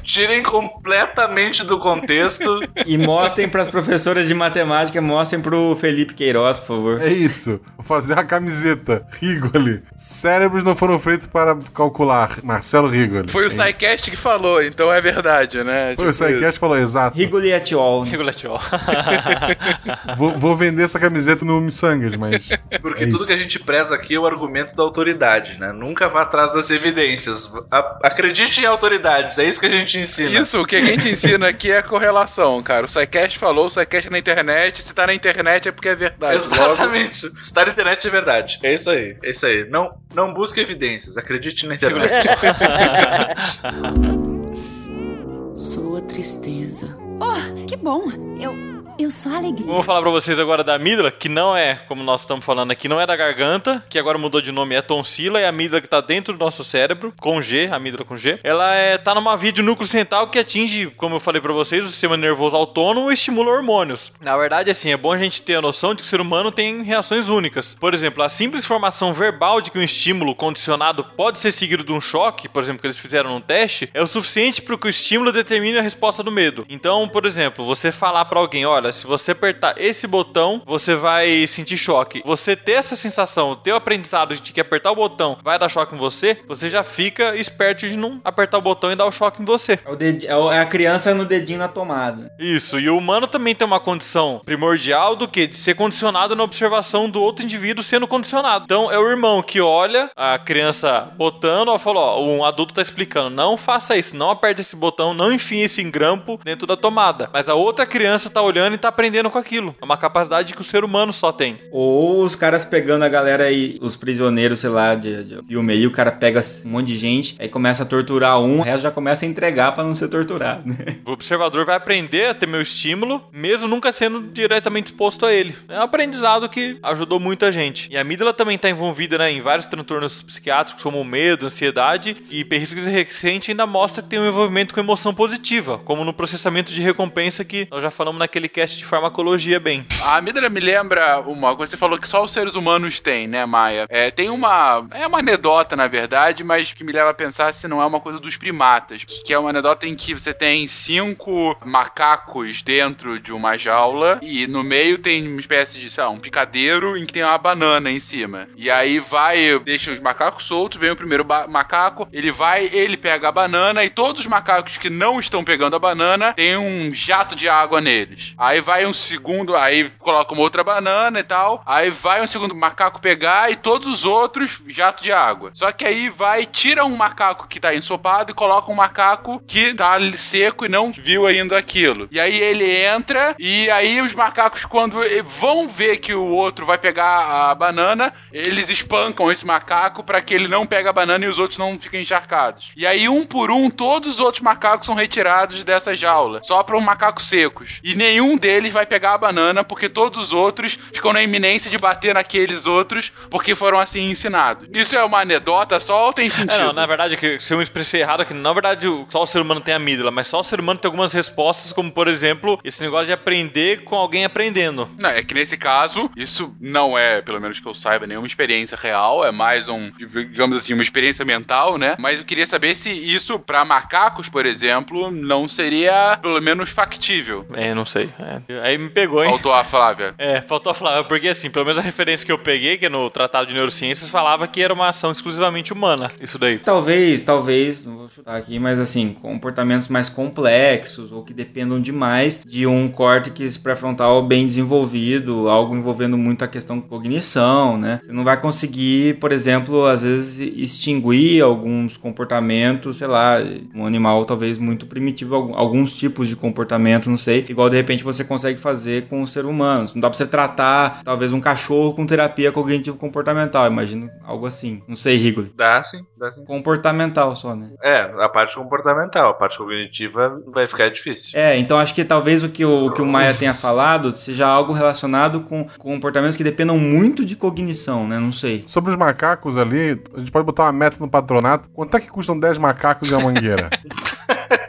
Tirem completamente do contexto. E mostrem para as professoras de matemática, mostrem pro Felipe Queiroz, por favor. é isso. Vou fazer a camiseta. Rigoli. Cérebros não foram feitos para calcular. Marcelo Rigoli. Foi o É isso. SciCast que falou, então é verdade, né? Foi o Tipo, Psycast falou, exato. Rigoli et al. né? Regulatio. Vou, vou vender essa camiseta no Missangas, mas. Porque É tudo isso. que a gente preza aqui é o argumento da autoridade, né? Nunca vá atrás das evidências. A- acredite em autoridades, é isso que a gente ensina. Isso, o que a gente ensina aqui é a correlação, cara. O SciCast falou, o SciCast é na internet. Se tá na internet é porque é verdade. Logo, Exatamente. Se tá na internet é verdade. É isso aí. É isso aí. Não, não busque evidências. Acredite na internet. Sou a tristeza. Oh, que bom. Eu, eu sou alegria. Vou falar pra vocês agora da amígdala, que não é, como nós estamos falando aqui, não é da garganta, que agora mudou de nome, é tonsila, é a amígdala que tá dentro do nosso cérebro, com G, amígdala com G. Ela é, tá numa via de núcleo central que atinge, como eu falei pra vocês, o sistema nervoso autônomo e estimula hormônios. Na verdade, assim, é bom a gente ter a noção de que o ser humano tem reações únicas. Por exemplo, a simples formação verbal de que um estímulo condicionado pode ser seguido de um choque, por exemplo, que eles fizeram num teste, é o suficiente para que o estímulo determine a resposta do medo. Então, por exemplo, você falar pra alguém, olha, olha, se você apertar esse botão, você vai sentir choque. Você ter essa sensação, ter o aprendizado de que apertar o botão vai dar choque em você, você já fica esperto de não apertar o botão e dar o choque em você. É, o dedi- é é a criança no dedinho na tomada. Isso, e o humano também tem uma condição primordial do que? De ser condicionado na observação do outro indivíduo sendo condicionado. Então é o irmão que olha a criança botando, ó, falou, ó, um adulto tá explicando, não faça isso, não aperte esse botão, não enfie esse grampo dentro da tomada. Mas a outra criança tá olhando e tá aprendendo com aquilo. É uma capacidade que o ser humano só tem. Ou os caras pegando a galera aí, os prisioneiros, sei lá, de, de filme aí, o cara pega um monte de gente, aí começa a torturar um, o resto já começa a entregar pra não ser torturado, né? O observador vai aprender a ter meu estímulo, mesmo nunca sendo diretamente exposto a ele. É um aprendizado que ajudou muita gente. E a amígdala também está envolvida né, em vários transtornos psiquiátricos, como medo, ansiedade, e pesquisa recente ainda mostra que tem um envolvimento com emoção positiva, como no processamento de recompensa que nós já falamos naquele cast de farmacologia bem. A amígdala me lembra uma coisa, você falou que só os seres humanos têm, né, Maia? É, tem uma. É uma anedota, na verdade, mas que me leva a pensar se não é uma coisa dos primatas. Que é uma anedota em que você tem cinco macacos dentro de uma jaula e no meio tem uma espécie de, sei lá, um picadeiro em que tem uma banana em cima. E aí vai, deixa os macacos soltos, vem o primeiro macaco, ele vai, ele pega a banana e todos os macacos que não estão pegando a banana tem um jato de água neles. Aí vai um segundo, aí coloca uma outra banana e tal. Aí vai um segundo macaco pegar e todos os outros jato de água. Só que aí vai, tira um macaco que tá ensopado e coloca um macaco que tá seco e não viu ainda aquilo. E aí ele entra e aí os macacos quando vão ver que o outro vai pegar a banana, eles espancam esse macaco pra que ele não pegue a banana e os outros não fiquem encharcados. E aí um por um todos os outros macacos são retirados dessa jaula, só para os macacos secos. E nenhum deles vai pegar a banana porque todos os outros ficam na iminência de bater naqueles outros porque foram assim ensinados. Isso é uma anedota só ou tem sentido? É, não, na verdade, que se eu expressei errado, é que na verdade só o ser humano tem amígdala, mas só o ser humano tem algumas respostas, como por exemplo, esse negócio de aprender com alguém aprendendo. Não, é que nesse caso, isso não é, pelo menos que eu saiba, nenhuma experiência real, é mais um, digamos assim, uma experiência mental, né? Mas eu queria saber se isso, pra macacos, por exemplo, não seria, pelo menos, factível. É, não sei. É. Aí me pegou, hein? Faltou a Flávia. É, faltou falar, porque assim, pelo menos a referência que eu peguei, que é no Tratado de Neurociências, falava que era uma ação exclusivamente humana, isso daí. Talvez, talvez, não vou chutar aqui, mas assim, comportamentos mais complexos ou que dependam demais de um córtex pré-frontal bem desenvolvido, algo envolvendo muito a questão de cognição, né? Você não vai conseguir, por exemplo, às vezes extinguir alguns comportamentos, sei lá, um animal talvez muito primitivo, alguns tipos de comportamento, não sei, igual de repente você consegue fazer com o ser humano. Não dá pra você tratar talvez um cachorro com terapia cognitivo comportamental, imagino algo assim. Não sei, Rigoli. Dá sim, dá sim. Comportamental só, né? É, a parte comportamental, a parte cognitiva vai ficar difícil. É, então acho que talvez o que o, o que o Maia tenha falado seja algo relacionado com comportamentos que dependam muito de cognição, né? Não sei. Sobre os macacos ali, a gente pode botar uma meta no patronato. Quanto é que custam 10 macacos de uma mangueira?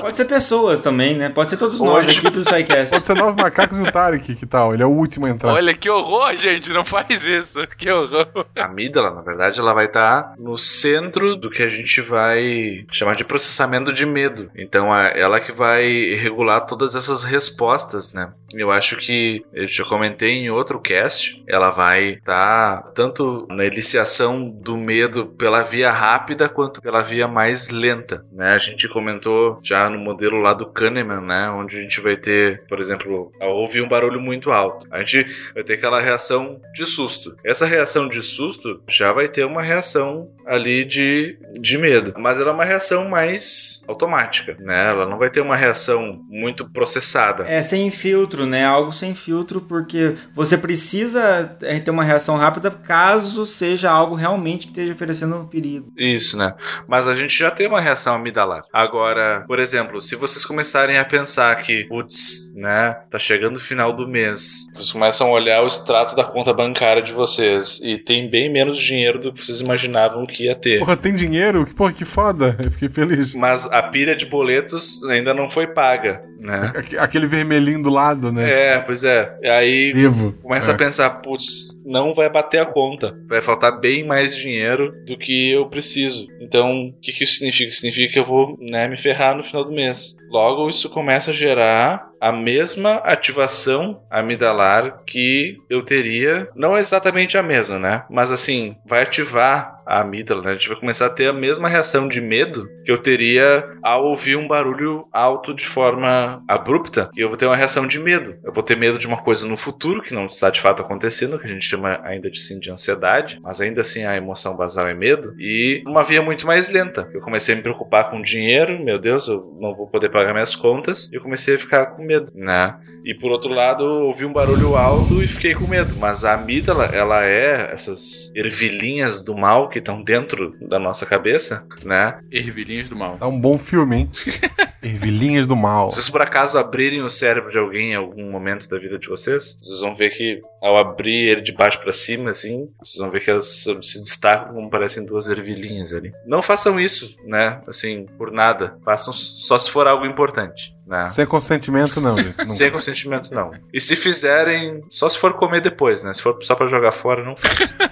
Pode ser pessoas também, né? Pode ser todos nós, a Hoje- equipe do SciCast. Pode ser nove macacos e o Tarek, que tal? Ele é o último a entrar. Olha que horror, gente, não faz isso. Que horror. A amígdala, na verdade, ela vai estar no centro do que a gente vai chamar de processamento de medo. Então, é ela que vai regular todas essas respostas, né? Eu acho que, eu já comentei em outro cast, ela vai estar tanto na iniciação do medo pela via rápida quanto pela via mais lenta, né? A gente comentou já no modelo lá do Kahneman, né? Onde a gente vai ter, por exemplo, ouvir um barulho muito alto. A gente vai ter aquela reação de susto. Essa reação de susto já vai ter uma reação ali de, de medo, mas ela é uma reação mais automática, né? Ela não vai ter uma reação muito processada. É sem filtro, né? Algo sem filtro, porque você precisa é, ter uma reação rápida caso seja algo realmente que esteja oferecendo um perigo. Isso, né? Mas a gente já tem uma reação amidalar. Agora, por exemplo, se vocês começarem a pensar que, putz, né, tá chegando o final do mês, vocês começam a olhar o extrato da conta bancária de vocês e tem bem menos dinheiro do que vocês imaginavam que ia ter. Porra, tem dinheiro? Que Porra, que foda. Eu fiquei feliz. Mas a pilha de boletos ainda não foi paga. Aque- Aquele vermelhinho do lado, né? É, pois é. E aí Devo. começa É. a pensar, putz, não vai bater a conta. Vai faltar bem mais dinheiro do que eu preciso. Então, o que, que isso significa? Significa que eu vou né, me ferrar no final do mês. Logo, isso começa a gerar a mesma ativação amidalar que eu teria, não exatamente a mesma, né? Mas assim, vai ativar a amígdala, né? A gente vai começar a ter a mesma reação de medo que eu teria ao ouvir um barulho alto de forma abrupta. E eu vou ter uma reação de medo. Eu vou ter medo de uma coisa no futuro que não está de fato acontecendo, que a gente chama ainda de sim de ansiedade, mas ainda assim a emoção basal é medo. E uma via muito mais lenta. Eu comecei a me preocupar com dinheiro, meu Deus, eu não vou poder pagar minhas contas. E eu comecei a ficar com medo, né? E por outro lado, ouvi um barulho alto e fiquei com medo. Mas a amígdala, ela é essas ervilhinhas do mal que estão dentro da nossa cabeça, né? Ervilhinhos do mal. Dá um bom filme, hein? Ervilhinhas do mal. Se vocês por acaso abrirem o cérebro de alguém em algum momento da vida de vocês, vocês vão ver que ao abrir ele de baixo pra cima, assim, vocês vão ver que elas se destacam como parecem duas ervilhinhas ali. Não façam isso, né? Assim, por nada. Façam só se for algo importante. Né? Sem consentimento, não, gente. Não. Sem consentimento, não. E se fizerem, só se for comer depois, né? Se for só pra jogar fora, não faz.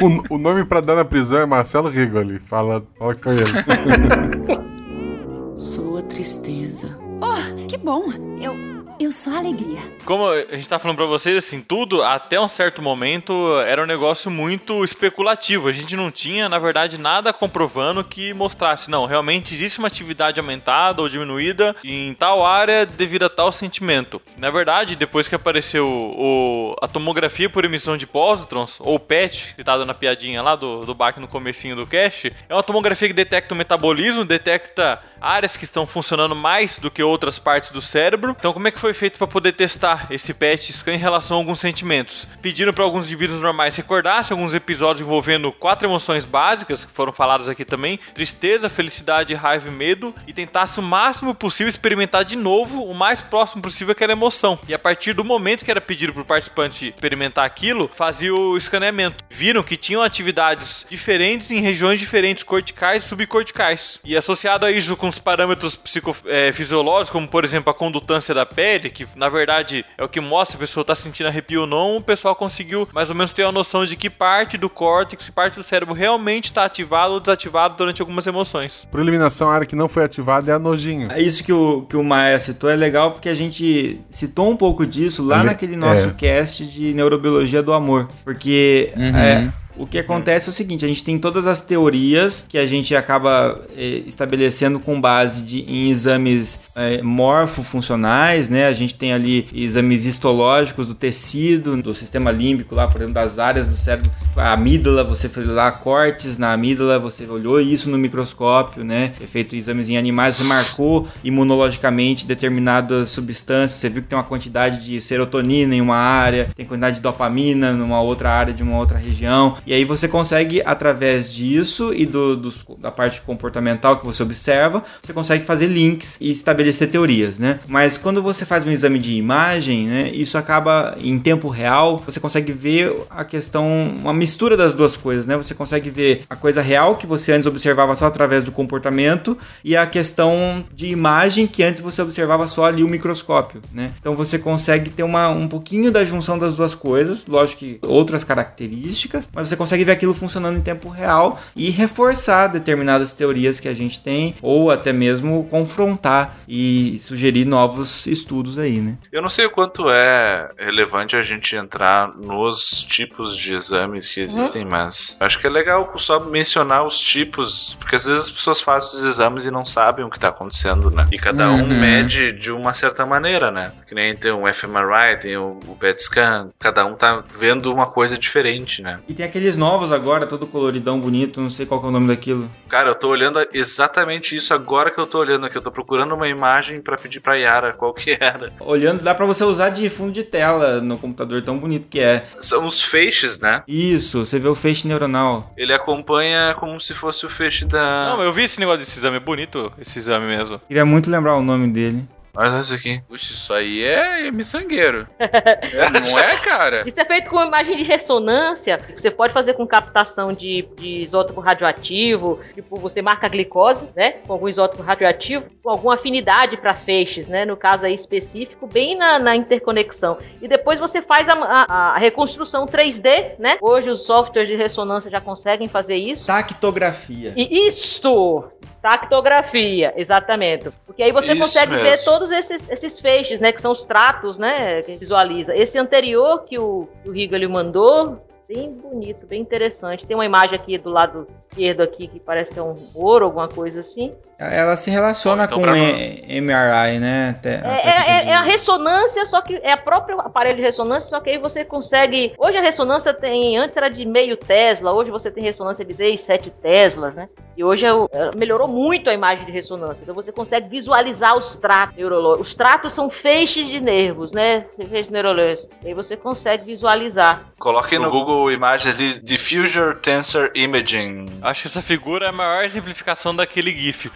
O, o nome pra dar na prisão é Marcelo Rigoli. Fala, fala que foi ele. Sou a tristeza. Oh, que bom. Eu, eu sou alegria. Como a gente tá falando pra vocês, assim, tudo até um certo momento era um negócio muito especulativo. A gente não tinha, na verdade, nada comprovando que mostrasse, não, realmente existe uma atividade aumentada ou diminuída em tal área devido a tal sentimento. Na verdade, depois que apareceu o, a tomografia por emissão de pósitrons, ou PET, que tá dando a piadinha lá do, do Bach no comecinho do cast, é uma tomografia que detecta o metabolismo, detecta áreas que estão funcionando mais do que outras partes do cérebro. Então, como é que foi feito para poder testar esse PET scan em relação a alguns sentimentos? Pediram para alguns indivíduos normais recordassem alguns episódios envolvendo quatro emoções básicas que foram faladas aqui também: tristeza, felicidade, raiva e medo, e tentasse o máximo possível experimentar de novo o mais próximo possível aquela emoção. E a partir do momento que era pedido para o participante experimentar aquilo, fazia o escaneamento. Viram que tinham atividades diferentes em regiões diferentes, corticais e subcorticais. E associado a isso com os parâmetros psicofisiológicos, como por exemplo a condutância da pele, que na verdade é o que mostra se a pessoa está sentindo arrepio ou não, o pessoal conseguiu mais ou menos ter uma noção de que parte do córtex, parte do cérebro realmente está ativado ou desativado durante algumas emoções. Por eliminação, a área que não foi ativada é a nojinho. É Isso que o, que o Maia citou é legal porque a gente citou um pouco disso lá Ale- naquele nosso é. cast de neurobiologia do amor. Porque Uhum. é, o que acontece é o seguinte: a gente tem todas as teorias que a gente acaba eh, estabelecendo com base de, em exames eh, morfofuncionais, né? A gente tem ali exames histológicos do tecido, do sistema límbico, lá, por exemplo, das áreas do cérebro, a amígdala, você fez lá cortes na amígdala, você olhou isso no microscópio, né? Feito exames em animais, você marcou imunologicamente determinadas substâncias, você viu que tem uma quantidade de serotonina em uma área, tem quantidade de dopamina numa outra área de uma outra região. E aí você consegue, através disso e do, dos- da parte comportamental que você observa, você consegue fazer links e estabelecer teorias, né? Mas quando você faz um exame de imagem, né, isso acaba em tempo real, você consegue ver a questão, uma mistura das duas coisas, né? Você consegue ver a coisa real que você antes observava só através do comportamento e a questão de imagem que antes você observava só ali o microscópio, né? Então você consegue ter uma, um pouquinho da junção das duas coisas, lógico que outras características, mas você consegue ver aquilo funcionando em tempo real e reforçar determinadas teorias que a gente tem ou até mesmo confrontar e sugerir novos estudos aí, né? Eu não sei o quanto é relevante a gente entrar nos tipos de exames que existem, mas acho que é legal só mencionar os tipos, porque às vezes as pessoas fazem os exames e não sabem o que está acontecendo, né? E cada um Uhum. mede de uma certa maneira, né? Que nem tem um fMRI, tem o, o PET scan, cada um tá vendo uma coisa diferente, né? E tem aqueles novos agora, todo coloridão bonito, não sei qual que é o nome daquilo. Cara, eu tô olhando exatamente isso agora que eu tô olhando aqui. Eu tô procurando uma imagem pra pedir pra Yara qual que era. Olhando, dá pra você usar de fundo de tela no computador, tão bonito que é. São os feixes, né? Isso, você vê o feixe neuronal. Ele acompanha como se fosse o feixe da. Não, eu vi esse negócio desse exame, é bonito esse exame mesmo. Queria muito lembrar o nome dele. Olha isso aqui. Puxa, isso aí é miçangueiro. não é, cara? Isso é feito com imagem de ressonância. Você pode fazer com captação de, de isótopo radioativo. Tipo, você marca a glicose, né? Com algum isótopo radioativo, com alguma afinidade para feixes, né? No caso aí específico, bem na, na interconexão. E depois você faz a, a- a reconstrução 3D, né? Hoje os softwares de ressonância já conseguem fazer isso. Tactografia. E isto! Tactografia, exatamente. Porque aí você Isso consegue mesmo. ver todos esses, esses feixes, né? Que são os tratos, né? Que visualiza. Esse anterior que o, o Rigo ele mandou, bem bonito, bem interessante. Tem uma imagem aqui do lado esquerdo aqui que parece que é um ouro, alguma coisa assim. Ela se relaciona Então, com E- MRI, né? Até- É, até é- é- é a ressonância, só que é a próprio aparelho de ressonância, só que aí você consegue. Hoje a ressonância tem. Antes era de meio Tesla, hoje você tem ressonância de 10, 7 Teslas, né? E hoje é o- é, melhorou muito a imagem de ressonância. Então você consegue visualizar os tratos neurológicos. Os tratos são feixes de nervos, né? Feixes neurológicos. E aí você consegue visualizar. Coloquem no Google imagem ali Diffuser Tensor Imaging. Acho que essa figura é a maior exemplificação daquele GIF.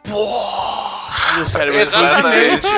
E o cérebro Exatamente.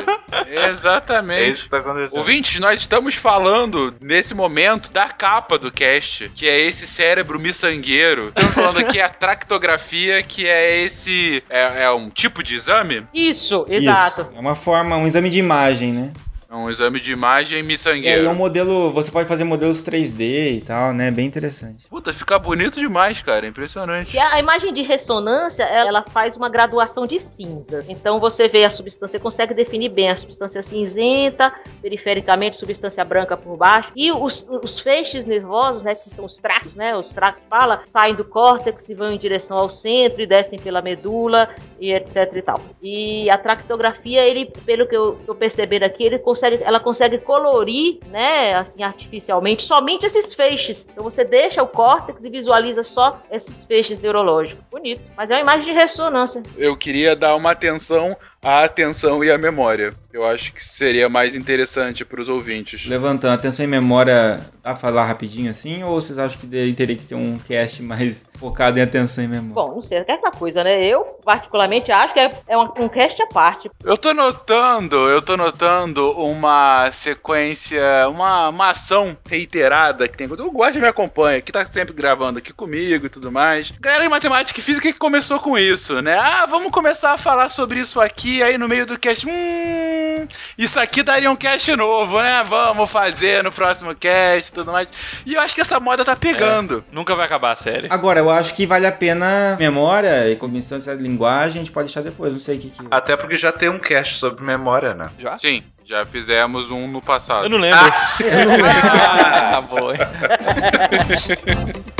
É Exatamente. isso que tá acontecendo. Ouvintes, nós estamos falando nesse momento da capa do cast, que é esse cérebro miçangueiro. Estamos falando aqui a tractografia, que é esse. É, é um tipo de exame? Isso, Isso. exato. É uma forma, um exame de imagem, né? É um exame de imagem É, e é miçangueiro. um modelo. Você pode fazer modelos 3D e tal, né? Bem interessante. Puta, fica bonito demais, cara. Impressionante. E a a imagem de ressonância, ela faz uma graduação de cinzas. Então você vê a substância, consegue definir bem a substância cinzenta, perifericamente substância branca por baixo. E os, os feixes nervosos, né, que são os tractos, né, os tractos fala, saem do córtex e vão em direção ao centro e descem pela medula e etc e tal. E a tractografia, ele, pelo que eu tô percebendo aqui, ele consegue, ela consegue colorir, né, assim, artificialmente, somente esses feixes. Então você deixa o córtex e visualiza só esses feixes neurológicos. Bonito. Mas é uma imagem de ressonância. Eu queria dar uma atenção à atenção e à memória. Eu acho que seria mais interessante para os ouvintes. Levantando, atenção em memória, dá pra falar rapidinho assim? Ou vocês acham que teria que ter um cast mais focado em atenção em memória? Bom, não sei, é essa coisa, né? Eu, particularmente, acho que é, é um, um cast à parte. Eu tô notando, eu tô notando uma sequência, uma, uma ação reiterada que tem. O Guacha me acompanha, que tá sempre gravando aqui comigo e tudo mais. Galera de matemática e física que começou com isso, né? Ah, vamos começar a falar sobre isso aqui, aí no meio do cast. Hum, isso aqui daria um cast novo, né? Vamos fazer no próximo cast e tudo mais. E eu acho que essa moda tá pegando. Nunca vai acabar a série. Agora, eu acho que vale a pena memória e cognição dessa linguagem, a gente pode deixar depois, não sei o que que... Até porque já tem um cast sobre memória, né? Já? Sim, já fizemos um no passado. Eu não lembro. Ah, boa.